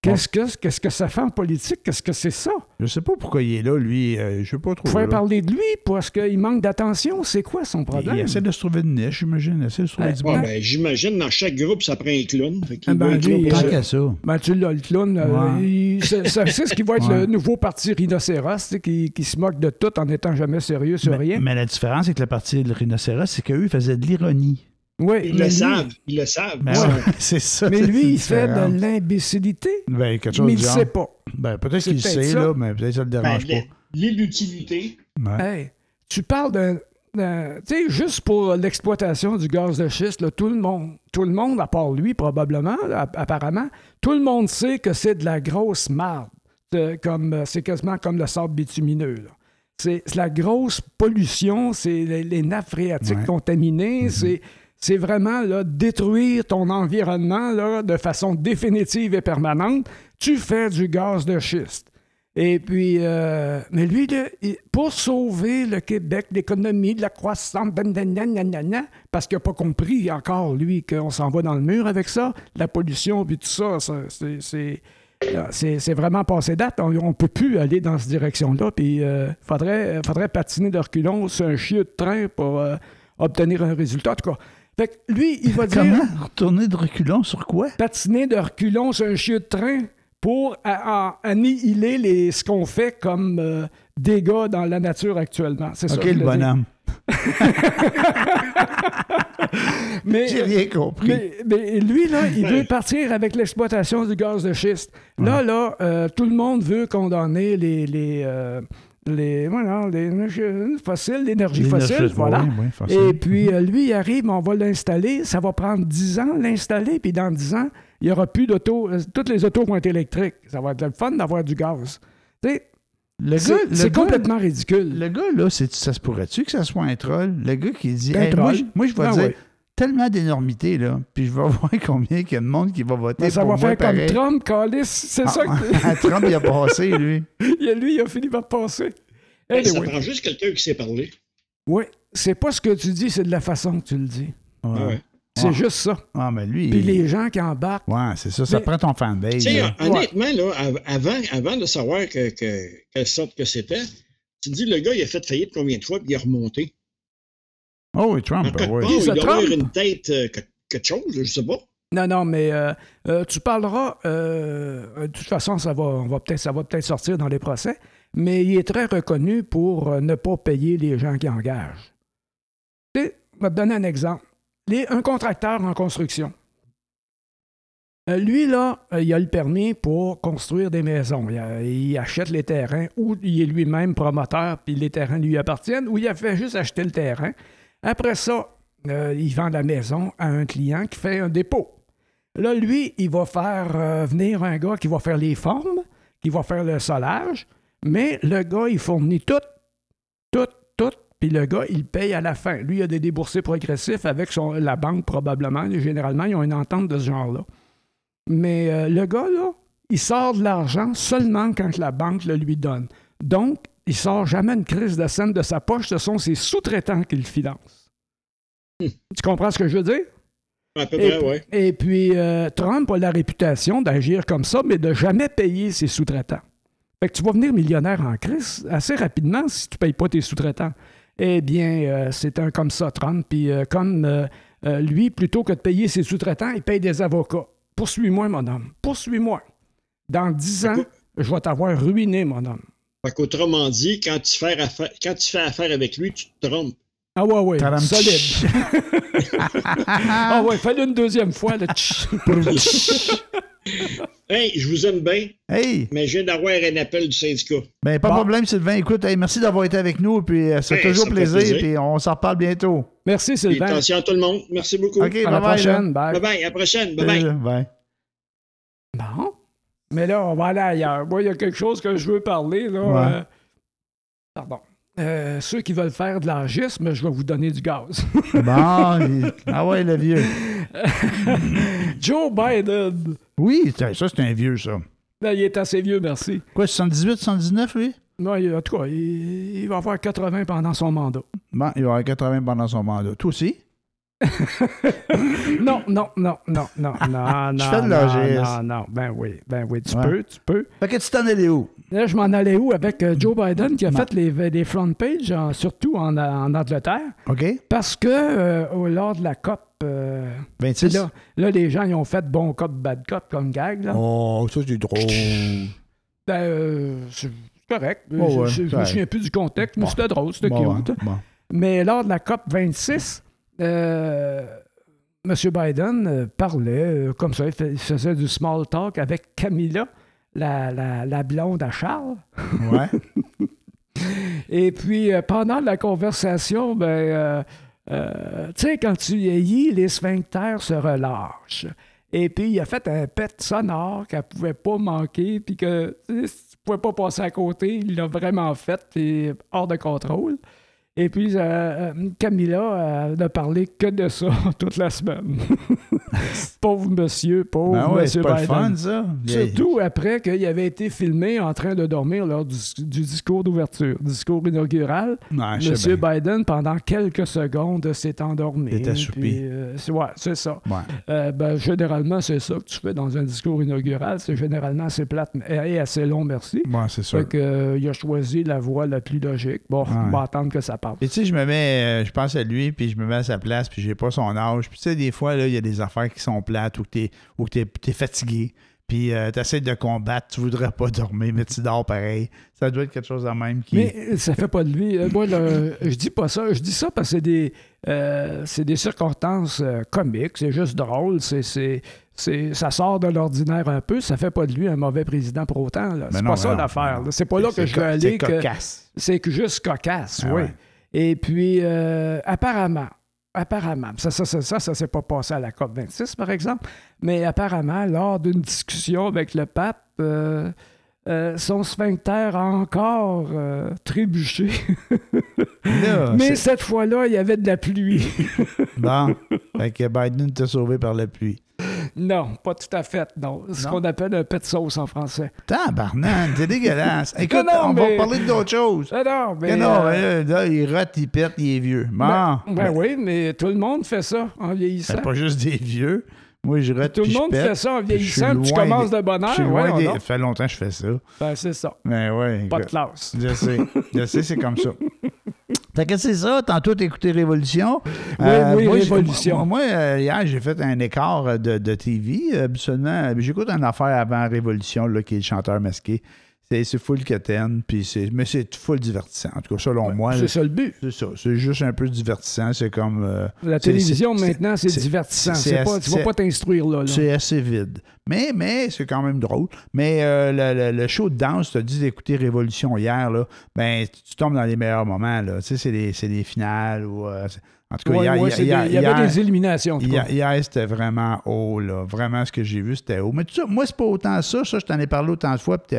Qu'est-ce que, qu'est-ce que ça fait en politique? Qu'est-ce que c'est ça? Je sais pas pourquoi il est là, lui. euh, je sais pas trop. Faut là. parler de lui parce qu'il manque d'attention. C'est quoi son problème? Il essaie de se trouver une niche, j'imagine. Essaie de se trouver du Ouais, ben, J'imagine, dans chaque groupe, ça prend un clown. Fait qu'il Ah ben, un clown lui, Tant ça. qu'à ça. Ben, tu l'as, le clown. euh, Ouais. il- c'est, ce qui va être Ouais. le nouveau parti rhinocéros, qui, qui se moque de tout en n'étant jamais sérieux sur Mais, rien. mais la différence avec le parti de rhinocéros, c'est qu'eux, ils faisaient de l'ironie. Oui, Ils le lui- savent. Ils le savent. Ben ouais, c'est ça. Mais lui, il fait de l'imbécilité, Ben, quelque chose mais il ne sait pas. Ben, peut-être qu'il sait, ça. là, mais peut-être que ça le Ben, dérange L'illutilité. pas. Ouais. Hey, tu parles d'un. Tu sais, juste pour l'exploitation du gaz de schiste, là, tout le monde, tout le monde, à part lui probablement, là, apparemment, tout le monde sait que c'est de la grosse marde. C'est comme, euh, c'est quasiment comme le sable bitumineux. là. C'est c'est la grosse pollution, c'est les, les nappes phréatiques Ouais. contaminées, c'est, c'est vraiment là, détruire ton environnement là, de façon définitive et permanente. Tu fais du gaz de schiste. Et puis, euh, mais lui, là, pour sauver le Québec, l'économie, de la croissance, nan, nan, nan, parce qu'il n'a pas compris encore, lui, qu'on s'en va dans le mur avec ça, la pollution, puis tout ça, c'est- c'est... euh, vraiment passé date. On ne peut plus aller dans cette direction-là. Puis il faudrait, faudrait patiner de reculons sur un chiot de train pour euh, obtenir un résultat. En tout cas, fait que lui, il va dire Comment retourner de reculons sur quoi? patiner de reculons sur un chiot de train pour annihiler les, ce qu'on fait comme euh, dégâts dans la nature actuellement. C'est ça. Le bonhomme. Mais, J'ai rien compris. mais, mais lui, là, il veut partir avec l'exploitation du gaz de schiste. Là, là, euh, tout le monde veut condamner les. les euh, les, voilà, les fossiles, l'énergie fossile, voilà. oui, oui, facile. Et puis, euh, lui, il arrive, on va l'installer. Ça va prendre 10 ans l'installer, puis dans 10 ans, il n'y aura plus d'auto. euh, Toutes les autos vont être électriques. Ça va être le fun d'avoir du gaz. Tu sais, Le c'est gars, c'est complètement ridicule. Le gars, là, ça se pourrait-tu que ça soit un troll? Le gars qui dit Hey, moi, je- moi, je vais Ah dire ouais. Tellement d'énormités, là, puis je vais voir combien il y a de monde qui va voter Mais ça pour va moi faire comme pareil. Trump, Calis. C'est ça Ah, Trump, il a passé, lui. que lui, il a fini par passer. Ben, Ça Anyway. prend juste quelqu'un qui sait parler. Oui, c'est pas ce que tu dis, c'est de la façon que tu le dis. Ouais. Ah ouais. C'est Ah. juste ça. Ah, mais lui. Puis il- les gens qui embarquent, Ouais, c'est ça. Ça Mais- prend ton fanbase. Tu sais, là. honnêtement, là, av- avant, avant de savoir que, que, quelle sorte que c'était, tu te dis, le gars, il a fait faillite combien de fois, puis il est remonté. Oh, oui, Trump, En quelque oui. il ça, doit avoir une tête, euh, que- quelque chose, je sais pas. Non, non, mais euh, euh, tu parleras. euh, de toute façon, ça va, on va peut-être, ça va peut-être sortir dans les procès, mais il est très reconnu pour euh, ne pas payer les gens qui engagent. Tu sais, je vais te donner un exemple. Les- un contracteur en construction. Euh, lui, là, euh, il a le permis pour construire des maisons. Il, a- il achète les terrains ou il est lui-même promoteur, puis les terrains lui appartiennent, ou il a fait juste acheter le terrain. Après ça, euh, il vend la maison à un client qui fait un dépôt. Là, lui, il va faire euh, venir un gars qui va faire les formes, qui va faire le solage, mais le gars, il fournit tout, tout, tout, puis le gars, il paye à la fin. Lui, il a des déboursés progressifs avec la banque, probablement. Généralement, ils ont une entente de ce genre-là. Mais euh, le gars, là, il sort de l'argent seulement quand la banque le lui donne. Donc, il sort jamais une crise de scène de sa poche. Ce sont ses sous-traitants qui le financent. Hmm. Tu comprends ce que je veux dire? À peu Et, près, ouais. et puis, euh, Trump a la réputation d'agir comme ça, mais de jamais payer ses sous-traitants. Fait que tu vas venir millionnaire en crise assez rapidement si tu ne payes pas tes sous-traitants. Eh bien, euh, c'est un comme ça, Trump. Puis, euh, comme lui, plutôt que de payer ses sous-traitants, il paye des avocats. Poursuis-moi, mon homme. Poursuis-moi. Dans dix ans, je vais t'avoir ruiné, mon homme. Fait qu'autrement dit, quand tu, fais affaire, quand tu fais affaire avec lui, tu te trompes. Ah ouais, ouais, Tadam. solide. ah ouais, fallait une deuxième fois. Là. Hey, je vous aime bien, Hey! mais je viens d'avoir un appel du syndicat. Ben, pas de Bon. problème, Sylvain. Écoute, hey, merci d'avoir été avec nous. Puis, euh, c'est Hey, toujours ça me fait plaisir. plaisir. Puis, on s'en reparle bientôt. Merci, Et Sylvain. attention à tout le monde. Merci beaucoup. OK, À la là. prochaine. Bye. Bye bye, à la prochaine. Bye bye. Euh, bye. Bon. Mais là, on va aller ailleurs. Moi, il y a quelque chose que je veux parler. Là, Ouais. euh, Pardon. Euh, ceux qui veulent faire de l'argisme, je vais vous donner du gaz. Bon, il- ah ouais, le vieux. Joe Biden. Oui, ça, c'est un vieux, ça. Là, il est assez vieux, merci. Quoi, 78, 79, lui? Non, il- en tout cas, il, il va avoir 80 pendant son mandat. Bon, il va avoir 80 pendant son mandat. Toi aussi? non, non, non, non, non, non, non. Je fais de non. Non, non, ben oui, ben oui, tu Ouais. peux, tu peux. Fait que tu t'en allais où? Là, je m'en allais où avec euh, Joe Biden qui a Non. fait les, les front pages, en- surtout en, en Angleterre, OK? parce que euh, au- lors de la COP, euh, 26? là, là, les gens ils ont fait bon cop, bad cop comme gag. Là. Oh, ça, c'est drôle. Ben, euh, c'est correct. Oh, je ouais, je- me souviens plus du contexte, mais Bon. c'était drôle, c'était Bon, cute. bon. Mais lors de la COP 26, euh, M. Biden euh, parlait euh, comme ça, il, faisait du small talk avec Camilla, la, la- la blonde à Charles. Ouais. Et puis, euh, pendant la conversation, ben, euh, euh, tu sais, quand tu vieillis, les sphincters se relâchent. Et puis, il a fait un pet sonore qu'elle pouvait pas manquer, puis que tu tu pouvais pas passer à côté. Il l'a vraiment fait, puis hors de contrôle. Et puis, euh, euh, Camilla euh, n'a parlé que de ça toute la semaine. pauvre monsieur, pauvre Ben ouais, monsieur pas le Biden. fun, ça. Surtout après qu'il avait été filmé en train de dormir lors du, du discours d'ouverture, discours inaugural. Monsieur. Biden, pendant quelques secondes, s'est endormi. Il était assoupi. Euh, c'est- ouais, c'est ça. Ouais. Euh, ben, généralement, c'est ça que tu fais dans un discours inaugural. C'est généralement assez plate et assez long, merci. Ouais, c'est sûr. Fait que, il a choisi la voie la plus logique. Bon, on va attendre que ça Et tu sais, je me mets, euh, je pense à lui, puis je me mets à sa place, puis j'ai pas son âge. Puis tu sais, des fois, là, il y a des affaires qui sont plates ou que t'es, ou que t'es, t'es fatigué. Puis euh, t'essaies de combattre, tu voudrais pas dormir, mais tu dors pareil. Ça doit être quelque chose de même qui. Mais euh, ça fait pas de lui. Euh, Moi, je dis pas ça. Je dis ça parce que c'est des, euh, c'est des circonstances comiques. C'est juste drôle. C'est, c'est, c'est- ça sort de l'ordinaire un peu. Ça fait pas de lui un mauvais président pour autant. là. C'est non, pas ça non, l'affaire. là. C'est pas là que C'est je co- veux aller. C'est que- cocasse. C'est juste cocasse, Ah oui. ouais. Et puis, euh, apparemment, apparemment, ça, ça, ça, ça, ça s'est pas passé à la COP26, par exemple, mais apparemment, lors d'une discussion avec le pape, euh, euh, son sphincter a encore euh, trébuché. Là, mais cette fois-là, il y avait de la pluie. Bon. fait que Biden t'a sauvé par la pluie. Non, pas tout à fait, non. Ce Non? qu'on appelle un pet sauce en français. Tabarnak, c'est dégueulasse. Écoute, non, on mais- va parler d'autre chose. Ah non, mais... Non, euh, là, là, il rote, il pète, il est vieux. Bon. ben, ben Ben, oui, mais tout le monde fait ça en vieillissant. c'est pas juste des vieux. Moi, je rote Tout le je monde pète. fait ça en vieillissant, puis tu commences des- de heure. loin voyons des... Ça fait longtemps que je fais ça. Ben, c'est ça. Mais ouais. Pas de classe. Je sais. Je sais, c'est comme ça. Fait que c'est ça. Tantôt, écouté Révolution. Oui, oui, moi, Révolution. Moi, moi, euh, hier, j'ai fait un écart de, de TV. Euh, Habituellement, euh, j'écoute une affaire avant Révolution, là, qui est le chanteur masqué. C'est, full quétaine, puis c'est, mais c'est full divertissant. En tout cas, selon moi, C'est ça le but. c'est ça. C'est juste un peu divertissant. C'est comme. euh, La télévision, maintenant, c'est divertissant. c'est- C'est pas, tu vas pas t'instruire là. là. C'est assez vide. Mais, mais c'est quand même drôle. Mais euh, le, le- le show de danse, tu as dit d'écouter Révolution hier, là, ben, tu, tombes dans les meilleurs moments. Là. Tu sais, c'est des, c'est des finales. Ou, euh, en tout cas, Ouais, hier, ouais, hier- c'est des- il y avait des éliminations. hier, c'était vraiment haut. Là. Vraiment, ce que j'ai vu, c'était haut. Mais tout ça, moi, c'est pas autant ça. Ça, je t'en ai parlé autant de fois. Je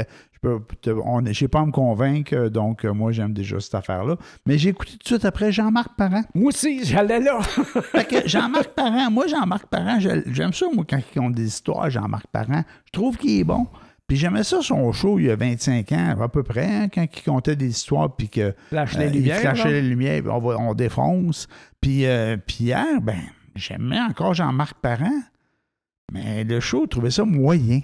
j'ai pas à me convaincre. Donc, euh, moi, j'aime déjà cette affaire-là. Mais j'ai écouté tout de suite après Jean-Marc Parent. Moi aussi, j'allais là. Fait que Jean-Marc Parent, moi, Jean-Marc Parent, j'aime ça, moi, quand ils ont des histoires, Jean-Marc Parent. Je trouve qu'il est bon. Puis j'aimais ça, son show, il y a 25 ans, à peu près, hein, quand il comptait des histoires, puis que Flash euh, les il lumières. flashait les lumières, on, va- on défonce. Puis, euh, puis hier, ben, j'aimais encore Jean-Marc Parent, mais le show, je trouvais ça moyen.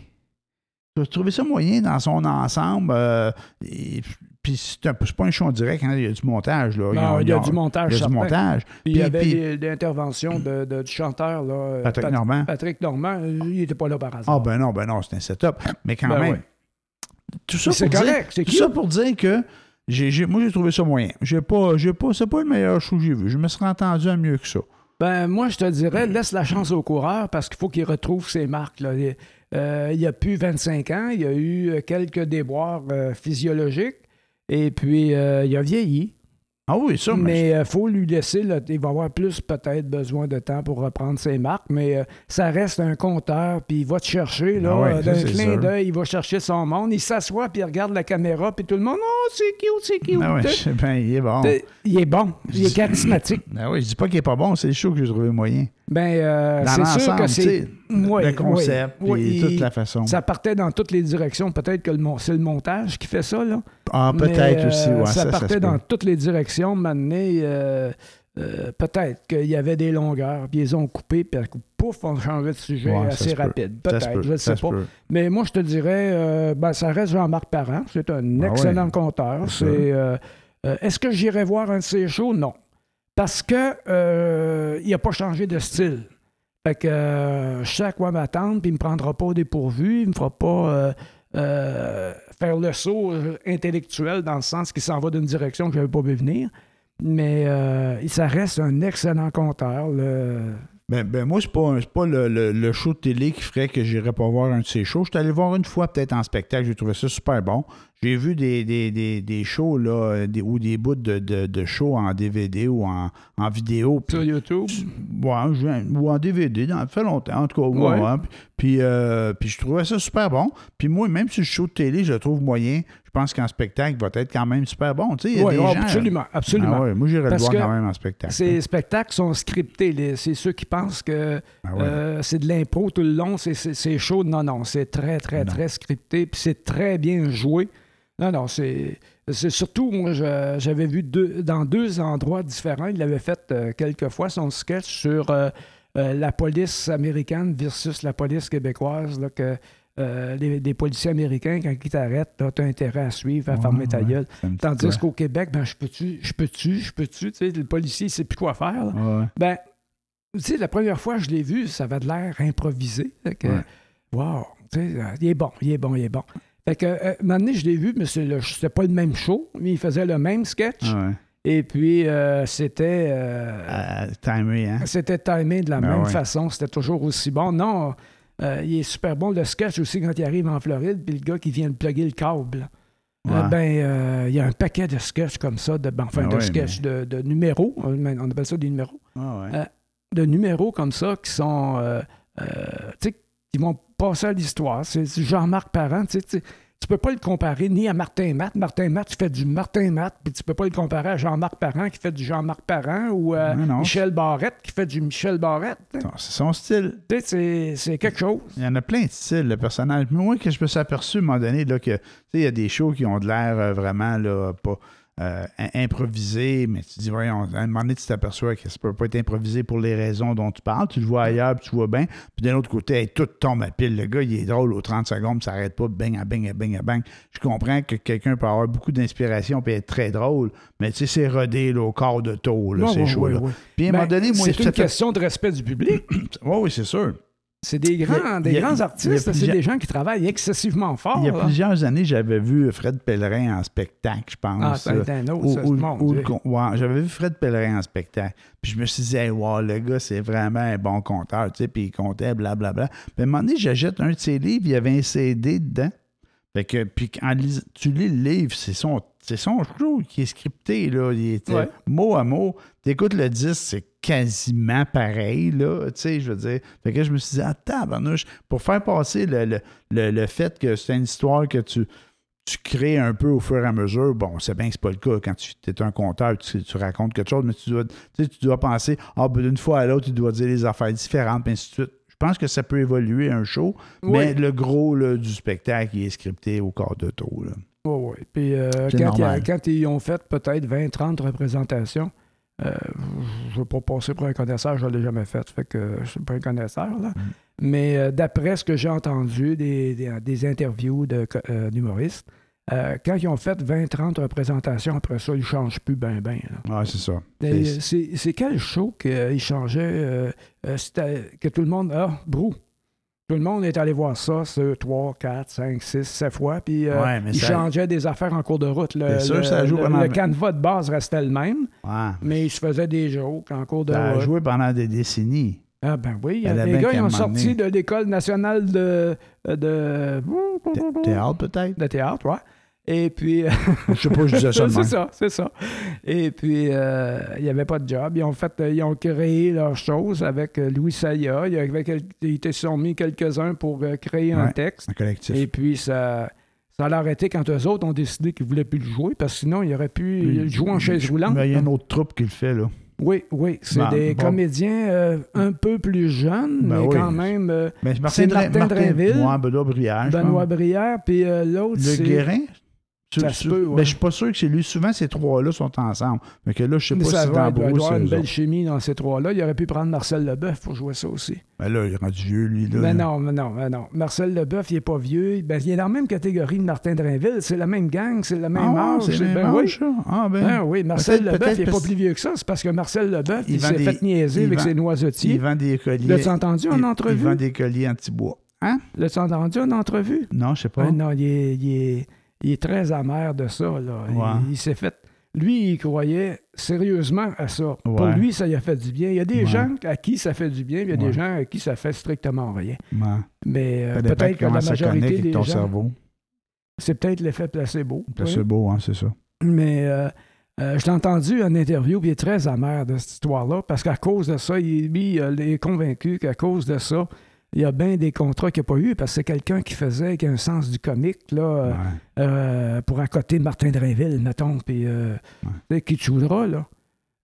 Je trouvais ça moyen dans son ensemble. euh, et- puis c'est pas un show en direct, hein, il y a du montage. Là. Non, il y a du montage. il y a du montage. Puis il y avait interventions de, de- du chanteur, là, euh, Patrick Pat- Normand. Patrick Normand. Il n'était pas là par hasard. Ah ben non, ben non, c'est un setup. Mais quand Ben même, ouais. tout ça Mais c'est pour dire, correct, c'est tout ça pour dire que moi j'ai trouvé ça moyen. J'ai pas, j'ai pas, c'est pas le meilleur show que j'ai vu. Je me serais entendu à mieux que ça. Ben, moi, je te dirais, laisse la chance au coureur parce qu'il faut qu'il retrouve ses marques. Là. Il, euh, il a plus 25 ans, il y a eu euh, quelques déboires euh, physiologiques et puis euh, il a vieilli. Ah oui, ça, mais, Mais il faut lui laisser, là, il va avoir plus peut-être besoin de temps pour reprendre ses marques, mais euh, ça reste un compteur, puis il va te chercher, là, Ah ouais, euh, d'un clin d'œil, il va chercher son monde, il s'assoit, puis il regarde la caméra, puis tout le monde, oh, c'est cute, c'est cute. Ah ouais, bien, il est bon. Il est bon, il est charismatique. Ah oui, je dis pas qu'il est pas bon, c'est le show que j'ai trouvé moyen. Ben, euh, c'est sûr que c'est. Ouais, le concept, ouais, toute la façon. Ça partait dans toutes les directions. Peut-être que c'est le montage qui fait ça, là. Ah, peut-être euh, aussi, ouais, ça ça, partait peut. dans toutes les directions. Maintenant, euh, euh, peut-être qu'il y avait des longueurs, puis ils ont coupé, puis pouf, on changeait de sujet Ouais, assez peut. rapide. Peut-être, peut, je ne sais pas. Mais moi, je te dirais, ben, ça reste Jean-Marc Parent. C'est un Ah excellent ouais. compteur. C'est est-ce que j'irai voir un de ses shows? Non. Parce que il n'a pas changé de style. Fait que euh, je sais à quoi m'attendre, puis il me prendra pas au dépourvu, il ne me fera pas euh, euh, faire le saut euh, intellectuel dans le sens qu'il s'en va d'une direction que je n'avais pas vu venir. Mais ça reste un excellent compteur. Ben, ben moi, c'est pas, pas le, le- le show de télé qui ferait que j'irais pas voir un de ces shows. Je suis allé voir une fois peut-être en spectacle, j'ai trouvé ça super bon. J'ai vu des, des, des, des shows là, des, ou des bouts de, de, de shows en DVD ou en, en vidéo. sur YouTube? Ouais, ou en DVD, ça fait longtemps, en tout cas. ouais, Ouais. ouais. Puis, euh, puis je trouvais ça super bon. Puis moi, même si le show de télé, je le trouve moyen, pense qu'en spectacle, va être quand même super bon. Tu sais, Oui, des gens- absolument, absolument. Ah ouais, moi, j'irais le voir quand même en spectacle. Ces spectacles sont scriptés. C'est ceux qui pensent que Ah ouais. euh, c'est de l'impro tout le long, c'est- chaud. Non, non, c'est très, très, Non. très scripté, puis c'est très bien joué. Non, non, c'est c'est surtout, moi, je- j'avais vu deux, dans deux endroits différents. Il avait fait euh, quelques fois son sketch sur euh, euh, la police américaine versus la police québécoise, là, que euh, les, des policiers américains, quand ils t'arrêtent, tu as intérêt à suivre, à Ouais, fermer ta gueule. Tandis qu'au Québec, ben, je peux-tu, je peux-tu, je peux-tu, tu sais, le policier, il sait plus quoi faire. là. Ouais, ouais. Ben, tu sais, la première fois que je l'ai vu, ça avait de l'air improvisé. Que, wow, tu sais, euh, il est bon, il est bon, il est bon. Fait que, euh, un moment donné, je l'ai vu, mais c'était pas le même show, mais il faisait le même sketch. Ah. Et puis, euh, c'était... timer, hein? c'était timé de la Ben même façon, c'était toujours aussi bon. Non, euh, il est super bon, le sketch aussi, quand il arrive en Floride, puis le gars qui vient de plugger le câble. Euh, ben, euh, il y a un paquet de sketchs comme ça, de, ben, enfin, Ah de ouais, sketchs, de, de numéros, on on appelle ça des numéros Ah ouais. Euh, de numéros comme ça qui sont, euh, euh, tu sais, qui vont passer à l'histoire. C'est c'est Jean-Marc Parent, tu sais, tu peux pas le comparer ni à Martin Matt. Martin Matt, tu fais du Martin Matt, puis tu peux pas le comparer à Jean-Marc Parent qui fait du Jean-Marc Parent ou à Non, non. Michel Barrette qui fait du Michel Barrette. Non, C'est son style. Tu sais, c'est- c'est quelque chose. Il y en a plein de styles, le personnage. Mais moi, que je me suis aperçu à un moment donné là, que tu sais, il y a des shows qui ont de l'air euh, vraiment là, pas euh, im- improvisés, mais tu dis, voyons, à un moment donné, tu t'aperçois que ça peut pas être improvisé pour les raisons dont tu parles. Tu le vois ailleurs, puis tu vois bien. Puis d'un autre côté, hey, tout tombe à pile. Le gars, il est drôle aux 30 secondes, puis ça n'arrête pas, bang, à bang, à bang, à bang. Je comprends que quelqu'un peut avoir beaucoup d'inspiration puis être très drôle, mais tu sais, c'est rodé là, au corps de taux, là, ces ouais. Puis à un Ben, moment donné, moi, c'est une fait- question de respect du public. Ouais, oui, c'est sûr. C'est des grands, a- des a- grands artistes, c'est des gens qui travaillent excessivement fort. Il y a là. plusieurs années, j'avais vu Fred Pellerin en spectacle, je pense. Ah, c'est là. un autre, ça, ouais, j'avais vu Fred Pellerin en spectacle. Puis je me suis dit, hey, wow, le gars, c'est vraiment un bon conteur, tu sais, puis il comptait, blablabla. Puis à un moment donné, j'achète un de ses livres, il y avait un CD dedans. Fait que, puis quand tu lis le livre, c'est son, son show qui est scripté, là. Il était Ouais. mot à mot. Tu écoutes le disque, c'est quasiment pareil, là. Tu sais, je veux dire. Fait que je me suis dit, ah, tabarnouche, pour faire passer le, le, le- le fait que c'est une histoire que tu, tu crées un peu au fur et à mesure. Bon, c'est bien que c'est pas le cas. Quand tu es un conteur, tu, tu racontes quelque chose, mais tu dois, tu dois penser, ah, ben, d'une fois à l'autre, tu dois dire des affaires différentes, puis ainsi de suite. Je pense que ça peut évoluer un show, mais le gros là, du spectacle, il est scripté au corps de taux. Oui, oui. Puis euh, quand, ils ont fait peut-être 20, 30 représentations, euh, je ne veux pas passer pour un connaisseur, je ne l'ai jamais fait. Fait que je ne suis pas un connaisseur. Là. Mm. Mais euh, d'après ce que j'ai entendu des, des, des interviews de, euh, d'humoristes, quand ils ont fait 20, 30 représentations, après ça, ils ne changent plus ben ben. Ah, c'est ça. C'est- C'est, c'est quel show qu'ils changeaient que tout le monde. Ah, brou. Tout le monde est allé voir ça, ce 3, 4, 5, 6, 7 fois. Puis euh, Ouais, ils ça- changeaient des affaires en cours de route. Le, sûr, le- ça joue le- pendant- le canevas de base restait le même, Ouais. mais ils se faisaient des jokes en cours de Ça a route. joué pendant des décennies. Ah ben oui, les gars, ils ont sorti donné- de l'École nationale de, de, Thé- Théâtre, peut-être? de théâtre, ouais. Et puis... Je sais pas, je disais ça c'est ça, c'est ça. Et puis, euh, il n'y avait pas de job. Ils ont, fait, euh, ils ont créé leur chose avec euh, Louis Saya. Ils se sont mis quelques-uns pour euh, créer un texte. Un collectif. Et puis, ça, ça a arrêté quand eux autres ont décidé qu'ils ne voulaient plus le jouer parce que sinon, il aurait pu Puis, jouer en chaise roulante. Mais il y a une autre troupe qui le fait, là. Oui, oui. C'est Ben, des bon. comédiens euh, un peu plus jeunes, Ben mais oui. quand même. euh, Mais C'est Martin Drainville. Ouais, Benoît Brière, Benoît. Brière, puis euh, l'autre, Le. Guérin? Ça se ben, je suis pas sûr que c'est lui. Souvent, ces trois-là sont ensemble. Mais que là, je sais pas ça si va, dans il doit avoir une belle autres. chimie dans ces trois-là. Il aurait pu prendre Marcel Leboeuf pour jouer ça aussi. Ben là, il est rendu vieux, lui. Là, Mais non, mais non, mais non. Marcel Leboeuf, il n'est pas vieux. Ben, il est dans la même catégorie de Martin Drainville. C'est la même gang, c'est le même Ah, âge. le ben même oui. Ah, ben. Ah oui, Marcel Leboeuf, il n'est pas plus vieux que ça. C'est parce que Marcel Leboeuf, Il il, s'est des- fait niaiser il avec vend- ses Il noisetiers. vend des colliers. L'as-tu entendu en il- entrevue? Il vend des colliers anti-bois. Hein? L'as-tu entendu en entrevue? Non, je sais pas. Ah non, il est, il est- très amer de ça. Là. Il- Ouais. Il, s'est fait. Lui, il croyait sérieusement à ça. Pour lui, ça lui a fait du bien. Il y a des Ouais. gens à qui ça fait du bien, puis il y a des gens à qui ça fait strictement rien. Mais euh, peut-être que la ça majorité des ton gens, cerveau. c'est peut-être l'effet placebo. beau, hein, c'est ça. Mais euh, euh, je l'ai entendu en interview, puis il est très amer de cette histoire-là, parce qu'à cause de ça, il, lui, il est convaincu qu'à cause de ça, il y a bien des contrats qu'il n'a pas eu, parce que c'est quelqu'un qui faisait, qui a un sens du comique, là, euh, Ouais. euh, pour accoter Martin Drainville, mettons, puis euh, Ouais. qui choudra, là.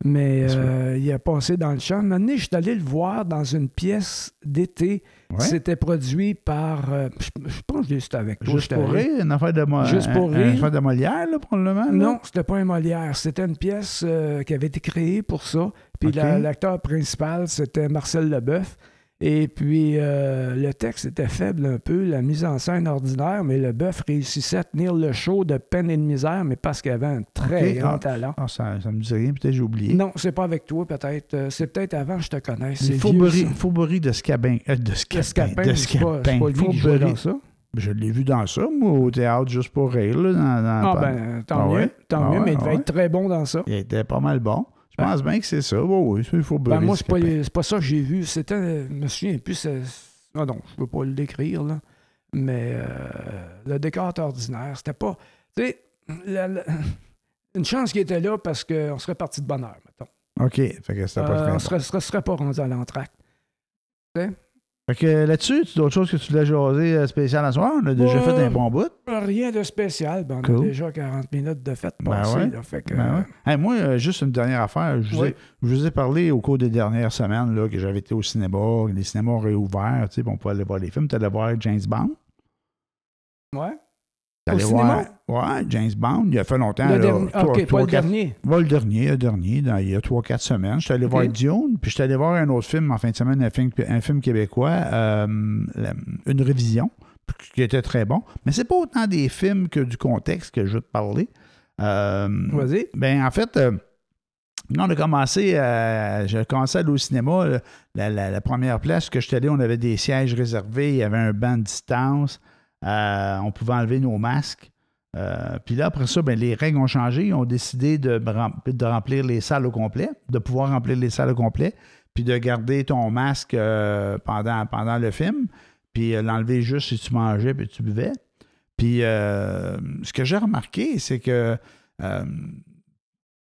Mais euh, il a passé dans le champ. Un moment donné, je suis allé le voir dans une pièce d'été. Ouais. C'était produit par. euh, je, je pense que c'était avec toi. Juste pour rire, une affaire de, Mo- Juste pour un- rire. Une affaire de Molière, là, probablement. là? Non, c'était pas un Molière. C'était une pièce euh, qui avait été créée pour ça. Puis la- l'acteur principal, c'était Marcel Leboeuf. Et puis euh, le texte était faible un peu, la mise en scène ordinaire, mais Leboeuf réussissait à tenir le show de peine et de misère, mais parce qu'il avait un très grand ah. talent. Ah, ça, ça me dit rien, peut-être j'ai oublié. Non, c'est pas avec toi, peut-être. Euh, c'est peut-être avant que je te connaisse. C'est. Faubory de Scabin. euh, de Scabin. De c'est pas, dans ça. Je l'ai vu dans ça, moi, au théâtre, juste pour rire. Là, dans, dans- Ah ben, tant Ah mieux, ouais? tant Ah mieux, ouais, mais il devait ouais? être très bon dans ça. Il était pas mal bon. Je Ben- pense bien que c'est ça. Oui, oui, c'est Faubory. Ben, moi, c'est pas, pas ça que j'ai vu. C'était, euh, je me souviens plus. Ah non, je peux pas le décrire, là. Mais euh, le décor ordinaire. C'était pas. Tu sais, la- la- une chance qu'il était là parce qu'on serait parti de bonne heure, mettons. OK. Fait que c'était pas Euh, on bon. serait, serait, serait pas rendu à l'entracte. Fait que là-dessus, tu as d'autres choses que tu voulais jaser euh, spécial à soir? On a déjà fait un bon bout. Rien de spécial. Ben, on Cool. a déjà 40 minutes de fête Ben passée. ouais. là, fait que, Ben ouais. Hey, moi, euh, juste une dernière affaire. Je vous, ai, Oui. je vous ai parlé au cours des dernières semaines là, que j'avais été au cinéma, que les cinémas ont réouvert, tu sais, on pouvait aller voir les films. Tu allais voir James Bond? ouais. Allé cinéma? voir ouais, James Bond. Il y a fait longtemps. Le là, dernier. ok, pas le dernier. Le dernier, le dernier, dans- il y a 3-4 semaines. Je suis allé voir Dune, puis je suis allé voir un autre film en fin de semaine, un film, un film québécois, euh, une révision, qui était très bon. Mais c'est pas autant des films que du contexte que je veux te parler. Euh, Vas-y. ben, en fait, euh, on a commencé, euh, j'ai commencé à aller au cinéma, euh, la, la- la première place que j'étais allé, on avait des sièges réservés, il y avait un banc de distance, euh, on pouvait enlever nos masques. Euh, puis là, après ça, ben, les règles ont changé. Ils ont décidé de, rem- de remplir les salles au complet, de pouvoir remplir les salles au complet, puis de garder ton masque euh, pendant, pendant le film, puis l'enlever juste si tu mangeais puis tu buvais. Puis ce que j'ai remarqué, c'est que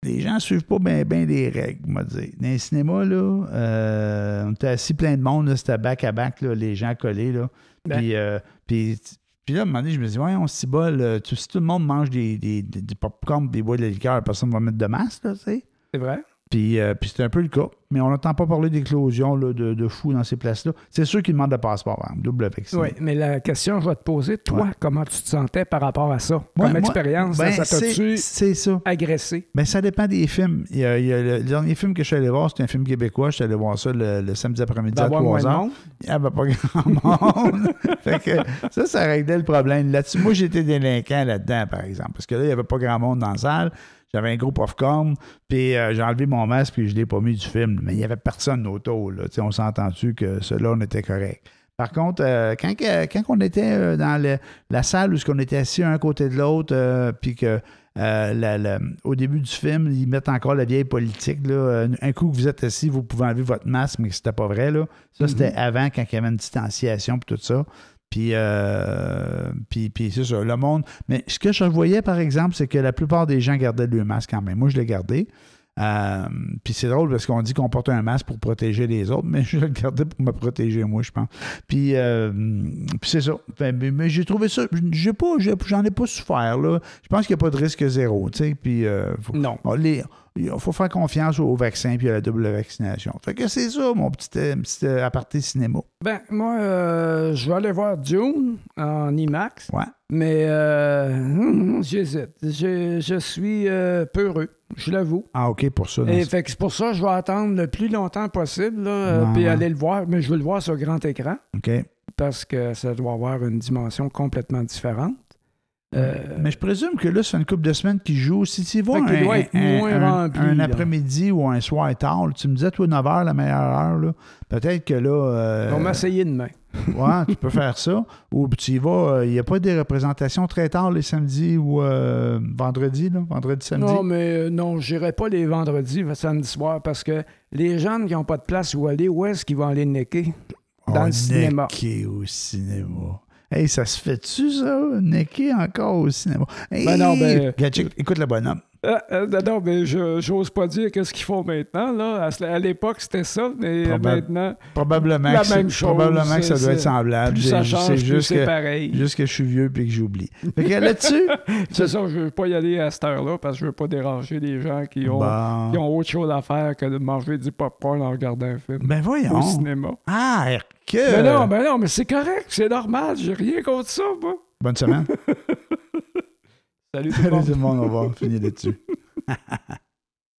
les gens ne suivent pas bien les règles, on va dire. Dans les cinémas, là, euh, on était assis plein de monde, c'était back-à-back, là, les gens collés. Là. Ben. Puis, euh, puis, puis là, à un moment donné, je me dis, ouais, on s'y bol. si tout le monde mange des, des, des, des popcorn, des bois de liqueur, personne ne va mettre de masque, là, tu sais. C'est vrai. Puis, euh, puis c'était un peu le cas. Mais on n'entend pas parler d'éclosion de, de fous dans ces places-là. C'est sûr qu'ils demandent le passeport, hein, double vacciné. Oui, mais la question que je vais te poser, toi, Ouais. comment tu te sentais par rapport à ça? Ouais, Comme moi, expérience, ben, ça c'est t'a-tu c'est ça. agressé? Ben, ça dépend des films. Il y a, il y a le, le dernier film que je suis allé voir, c'était un film québécois. Je suis allé voir ça le, le samedi après-midi à D'avoir moins 3 de heures. monde? Il n'y avait pas grand monde. fait que ça, ça réglait le problème. Là-dessus, moi, j'étais délinquant là-dedans, par exemple. Parce que là, il n'y avait pas grand monde dans la salle. J'avais un gros popcorn, puis euh, j'ai enlevé mon masque, puis je ne l'ai pas mis du film. Mais il n'y avait personne autour. Là. On s'est entendu que cela, on était correct. Par contre, euh, quand, quand on était euh, dans le- la salle où on était assis un côté de l'autre, euh, puis que euh, la- la- au début du film, ils mettent encore la vieille politique. Là. Un coup que vous êtes assis, vous pouvez enlever votre masque, mais c'était pas vrai. Là. Ça, c'était avant, quand il y avait une distanciation et tout ça. Puis, euh, puis, puis c'est ça, le monde. Mais ce que je voyais, par exemple, c'est que la plupart des gens gardaient le masque quand même. Moi, je l'ai gardé. Euh, puis c'est drôle parce qu'on dit qu'on porte un masque pour protéger les autres, mais je le gardais pour me protéger moi, je pense. Puis, euh, puis c'est ça. Mais mais j'ai trouvé ça. J'ai pas, j'en ai pas souffert là. Je pense qu'il n'y a pas de risque zéro, tu sais. Puis euh, faut- Non. Les- il faut faire confiance au vaccin puis à la double vaccination. Fait que c'est ça, mon petit, euh, petit euh, aparté cinéma. Ben, moi, euh, je vais aller voir Dune en IMAX, Ouais. mais euh, pense que j'hésite. Je, je suis euh, peureux, je l'avoue. Ah, OK, pour ça. Et fait que c'est pour ça que je vais attendre le plus longtemps possible, là, puis ouais. aller le voir. Mais je veux le voir sur grand écran OK. parce que ça doit avoir une dimension complètement différente. Euh, Mais je présume que là, c'est une couple de semaines qu'il joue. Si tu y vas un, après-midi ou un soir tard, là, tu me disais, toi, 9 h, la meilleure heure, là. peut-être que là. euh, on va essayer demain. ouais, tu peux faire ça. Ou tu y vas, euh, il n'y a pas des représentations très tard les samedis ou euh, vendredi, là, vendredi, samedi? Non, mais euh, non, je n'irai pas les vendredis, le samedi soir, parce que les jeunes qui n'ont pas de place où aller, où est-ce qu'ils vont aller necker? dans Oh, le cinéma. necker au cinéma. Hey, ça se fait-tu, ça? Necker encore au cinéma? Hey, Ben non, ben- Regarde, check, écoute le bonhomme. Euh, euh, non, mais je j'ose pas dire qu'est-ce qu'ils font maintenant. Là. À, l'époque, c'était ça, mais maintenant, Probablement, La même chose, probablement que ça doit être semblable. C'est- juste que, pareil. juste que je suis vieux et que j'oublie. Là-dessus, C'est ça, je veux pas y aller à cette heure-là parce que je veux pas déranger les gens qui ont, bon. qui ont autre chose à faire que de manger du popcorn en regardant un film Ben voyons. au cinéma. Ah, que... Mais non, mais non, mais c'est correct, c'est normal, j'ai rien contre ça, moi. Bonne semaine. Salut tout le Salut monde. tout le monde, on va finir là-dessus.